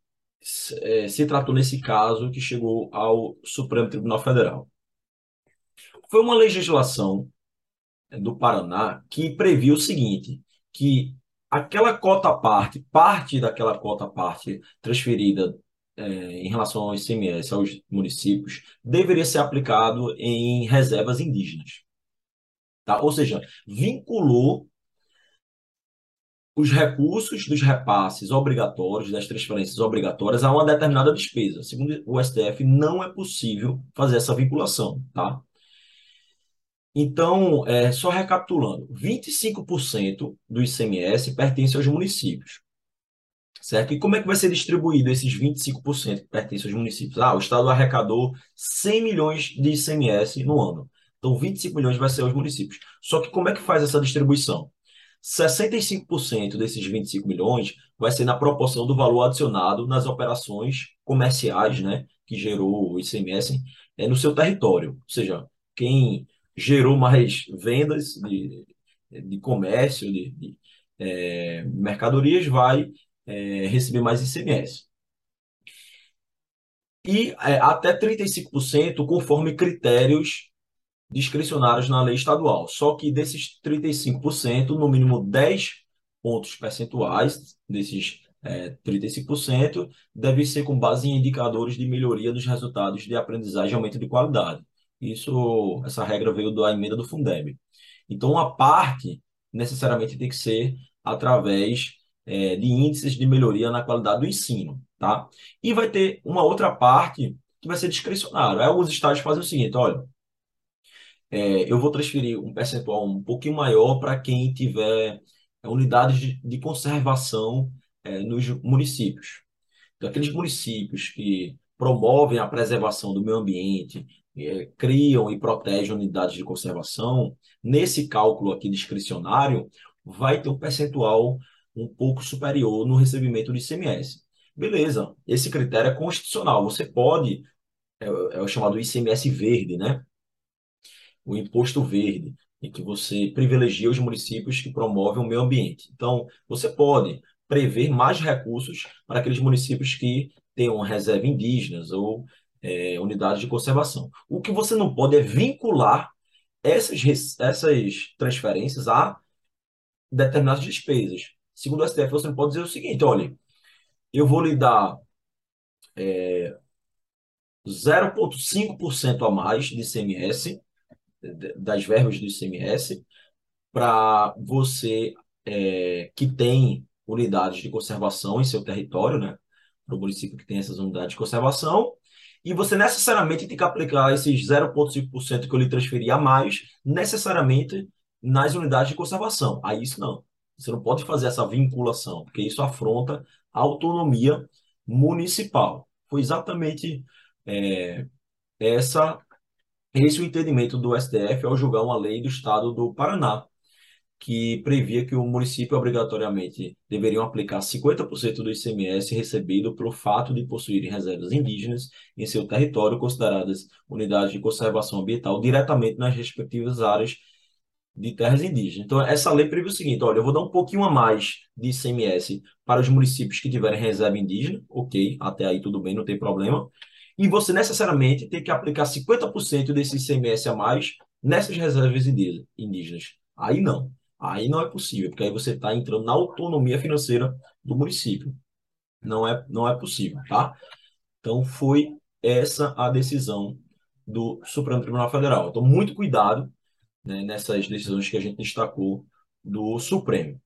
é, se tratou nesse caso que chegou ao Supremo Tribunal Federal? Foi uma legislação é, do Paraná que previu o seguinte, que aquela cota parte, parte daquela cota parte transferida é, em relação ao ICMS aos municípios, deveria ser aplicado em reservas indígenas. Tá? Ou seja, vinculou os recursos dos repasses obrigatórios, das transferências obrigatórias, a uma determinada despesa. Segundo o STF, não é possível fazer essa vinculação. Tá? Então, é, só recapitulando, 25% do ICMS pertence aos municípios. Certo? E como é que vai ser distribuído esses 25% que pertencem aos municípios? Ah, o Estado arrecadou 100 milhões de ICMS no ano. Então, 25 milhões vai ser aos municípios. Só que como é que faz essa distribuição? 65% desses 25 milhões vai ser na proporção do valor adicionado nas operações comerciais, né, que gerou o ICMS é, no seu território. Ou seja, quem gerou mais vendas de, de comércio, de, de é, mercadorias, vai é, receber mais ICMS. E é, até 35% conforme critérios discricionários na lei estadual. Só que desses 35%, no mínimo 10 pontos percentuais desses é, 35% deve ser com base em indicadores de melhoria dos resultados de aprendizagem e aumento de qualidade. Isso, essa regra veio da emenda do Fundeb. Então, a parte necessariamente tem que ser através é, de índices de melhoria na qualidade do ensino, tá? E vai ter uma outra parte que vai ser discricionária. Aí alguns estados fazem o seguinte, olha, é, eu vou transferir um percentual um pouquinho maior para quem tiver é, unidades de, de conservação é, nos municípios. Então, aqueles municípios que promovem a preservação do meio ambiente, é, criam e protegem unidades de conservação, nesse cálculo aqui discricionário, vai ter um percentual um pouco superior no recebimento de ICMS. Beleza, esse critério é constitucional. Você pode, é, é o chamado ICMS verde, né? O imposto verde, em que você privilegia os municípios que promovem o meio ambiente. Então, você pode prever mais recursos para aqueles municípios que tenham reserva indígenas ou é, unidades de conservação. O que você não pode é vincular essas, essas transferências a determinadas despesas. Segundo o STF, você não pode dizer o seguinte: olha, eu vou lhe dar é, 0,5% a mais de ICMS das verbas do ICMS para você é, que tem unidades de conservação em seu território, né? Para o município que tem essas unidades de conservação, e você necessariamente tem que aplicar esses 0,5% que eu lhe transferi a mais, necessariamente nas unidades de conservação. Aí isso não. Você não pode fazer essa vinculação, porque isso afronta a autonomia municipal. Foi exatamente é, essa esse é o entendimento do STF ao julgar uma lei do Estado do Paraná, que previa que o município obrigatoriamente deveriam aplicar 50% do ICMS recebido pelo fato de possuírem reservas indígenas em seu território, consideradas unidades de conservação ambiental, diretamente nas respectivas áreas de terras indígenas. Então, essa lei prevê o seguinte: olha, eu vou dar um pouquinho a mais de ICMS para os municípios que tiverem reserva indígena, ok, até aí tudo bem, não tem problema. E você necessariamente tem que aplicar 50% desse ICMS a mais nessas reservas indígenas. Aí não. Aí não é possível, porque aí você está entrando na autonomia financeira do município. Não é, não é possível, tá? Então, foi essa a decisão do Supremo Tribunal Federal. Então, muito cuidado né, nessas decisões que a gente destacou do Supremo.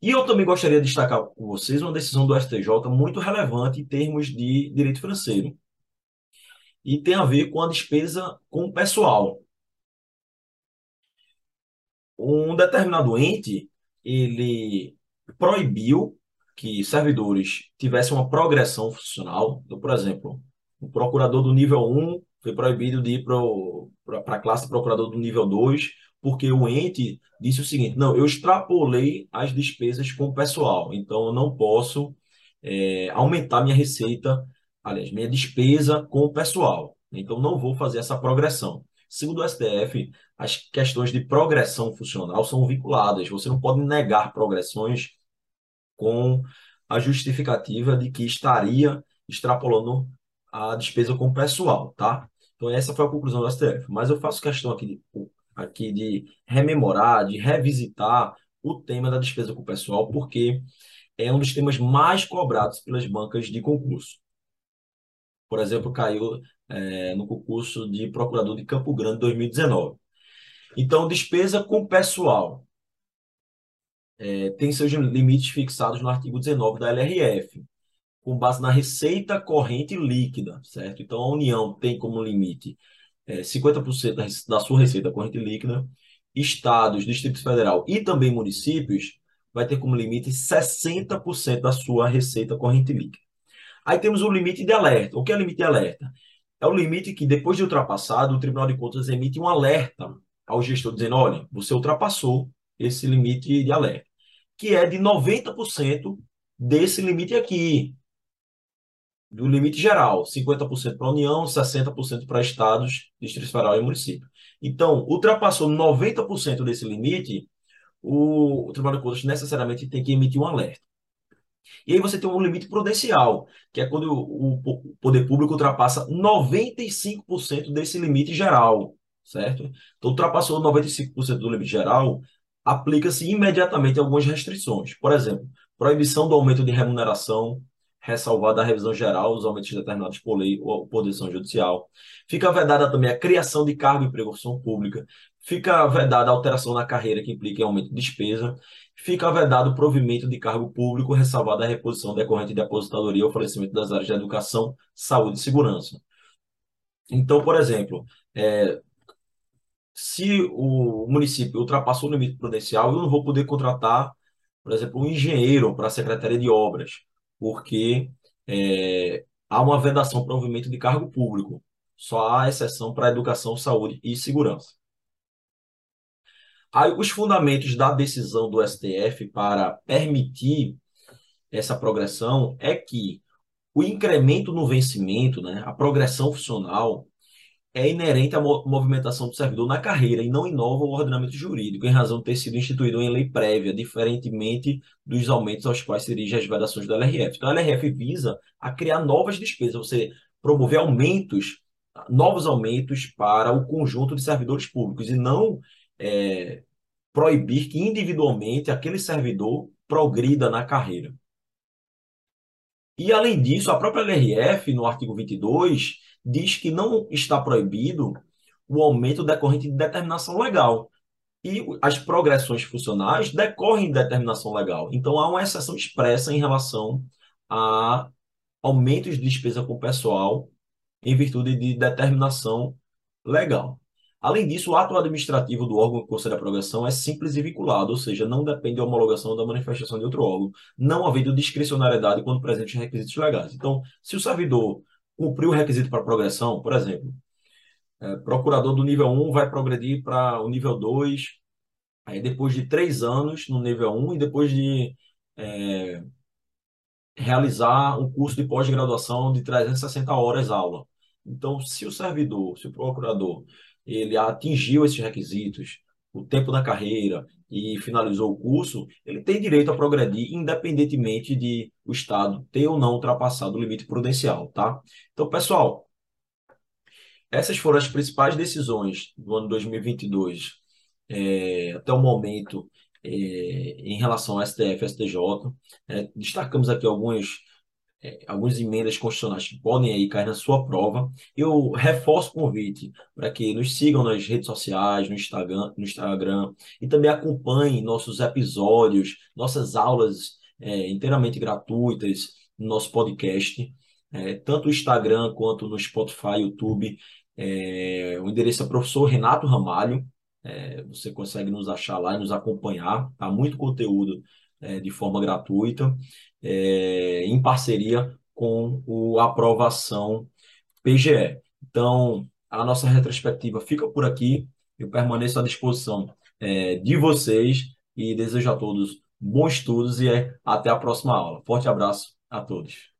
E eu também gostaria de destacar com vocês uma decisão do STJ muito relevante em termos de direito financeiro. E tem a ver com a despesa com o pessoal. Um determinado ente, ele proibiu que servidores tivessem uma progressão funcional. Então, por exemplo, o procurador do nível 1 foi proibido de ir para a classe de procurador do nível 2, porque o ente disse o seguinte: não, eu extrapolei as despesas com o pessoal, então eu não posso é, aumentar minha receita, aliás, minha despesa com o pessoal. Então não vou fazer essa progressão. Segundo o STF, as questões de progressão funcional são vinculadas. Você não pode negar progressões com a justificativa de que estaria extrapolando a despesa com o pessoal, tá? Então, essa foi a conclusão do STF. Mas eu faço questão aqui de, aqui de rememorar, de revisitar o tema da despesa com o pessoal, porque é um dos temas mais cobrados pelas bancas de concurso. Por exemplo, caiu é, no concurso de procurador de Campo Grande 2019. Então, despesa com pessoal é, tem seus limites fixados no artigo 19 da LRF com base na receita corrente líquida, certo? Então, a União tem como limite é, 50% da, sua receita corrente líquida, estados, Distrito Federal e também municípios vai ter como limite 60% da sua receita corrente líquida. Aí temos o limite de alerta. O que é limite de alerta? É o limite que, depois de ultrapassado, o Tribunal de Contas emite um alerta ao gestor dizendo: olha, você ultrapassou esse limite de alerta, que é de 90% desse limite aqui do limite geral, 50% para a União, 60% para estados, Distrito Federal e município. Então, ultrapassou 90% desse limite, o, o Tribunal de Contas necessariamente tem que emitir um alerta. E aí você tem um limite prudencial, que é quando o, poder público ultrapassa 95% desse limite geral, certo? Então, ultrapassou 95% do limite geral, aplica-se imediatamente algumas restrições. Por exemplo, proibição do aumento de remuneração, ressalvada a revisão geral, os aumentos determinados por lei ou por decisão judicial. Fica vedada também a criação de cargo em prevenção pública. Fica vedada a alteração na carreira que implique aumento de despesa. Fica vedado o provimento de cargo público, ressalvada a reposição decorrente de aposentadoria ou falecimento das áreas de educação, saúde e segurança. Então, por exemplo, é, se o município ultrapassou o limite prudencial, eu não vou poder contratar, por exemplo, um engenheiro para a Secretaria de Obras porque é, há uma vedação para o de cargo público. Só há exceção para educação, saúde e segurança. Os fundamentos da decisão do STF para permitir essa progressão é que o incremento no vencimento, né, a progressão funcional, é inerente à movimentação do servidor na carreira e não inova o ordenamento jurídico, em razão de ter sido instituído em lei prévia, diferentemente dos aumentos aos quais se dirigem as vedações da LRF. Então, a LRF visa a criar novas despesas, você promover aumentos, novos aumentos para o conjunto de servidores públicos e não é, proibir que individualmente aquele servidor progrida na carreira. E, além disso, a própria LRF, no artigo 22, diz que não está proibido o aumento decorrente de determinação legal. E as progressões funcionais decorrem de determinação legal. Então, há uma exceção expressa em relação a aumentos de despesa com pessoal em virtude de determinação legal. Além disso, o ato administrativo do órgão que concede a progressão é simples e vinculado, ou seja, não depende da homologação da manifestação de outro órgão, não havendo discricionariedade quando presentes requisitos legais. Então, se o servidor cumpriu o requisito para progressão, por exemplo, é, procurador do nível 1 vai progredir para o nível 2, aí depois de três anos no nível 1 e depois de é, realizar um curso de pós-graduação de 360 horas aula. Então, se o servidor, se o procurador ele atingiu esses requisitos, o tempo da carreira e finalizou o curso, ele tem direito a progredir, independentemente de o Estado ter ou não ultrapassado o limite prudencial, tá? Então, pessoal, essas foram as principais decisões do ano 2022 é, até o momento é, em relação ao STF e STJ. É, destacamos aqui algumas é, algumas emendas constitucionais que podem aí cair na sua prova. Eu reforço o convite para que nos sigam nas redes sociais, no Instagram, no Instagram e também acompanhem nossos episódios, nossas aulas é, inteiramente gratuitas no nosso podcast, é, tanto no Instagram quanto no Spotify, YouTube. É, o endereço é professor Renato Ramalho. É, você consegue nos achar lá e nos acompanhar. Há muito conteúdo é, de forma gratuita é, em parceria com o Aprovação PGE. Então, a nossa retrospectiva fica por aqui. Eu permaneço à disposição é, de vocês e desejo a todos bons estudos e é, até a próxima aula. Forte abraço a todos.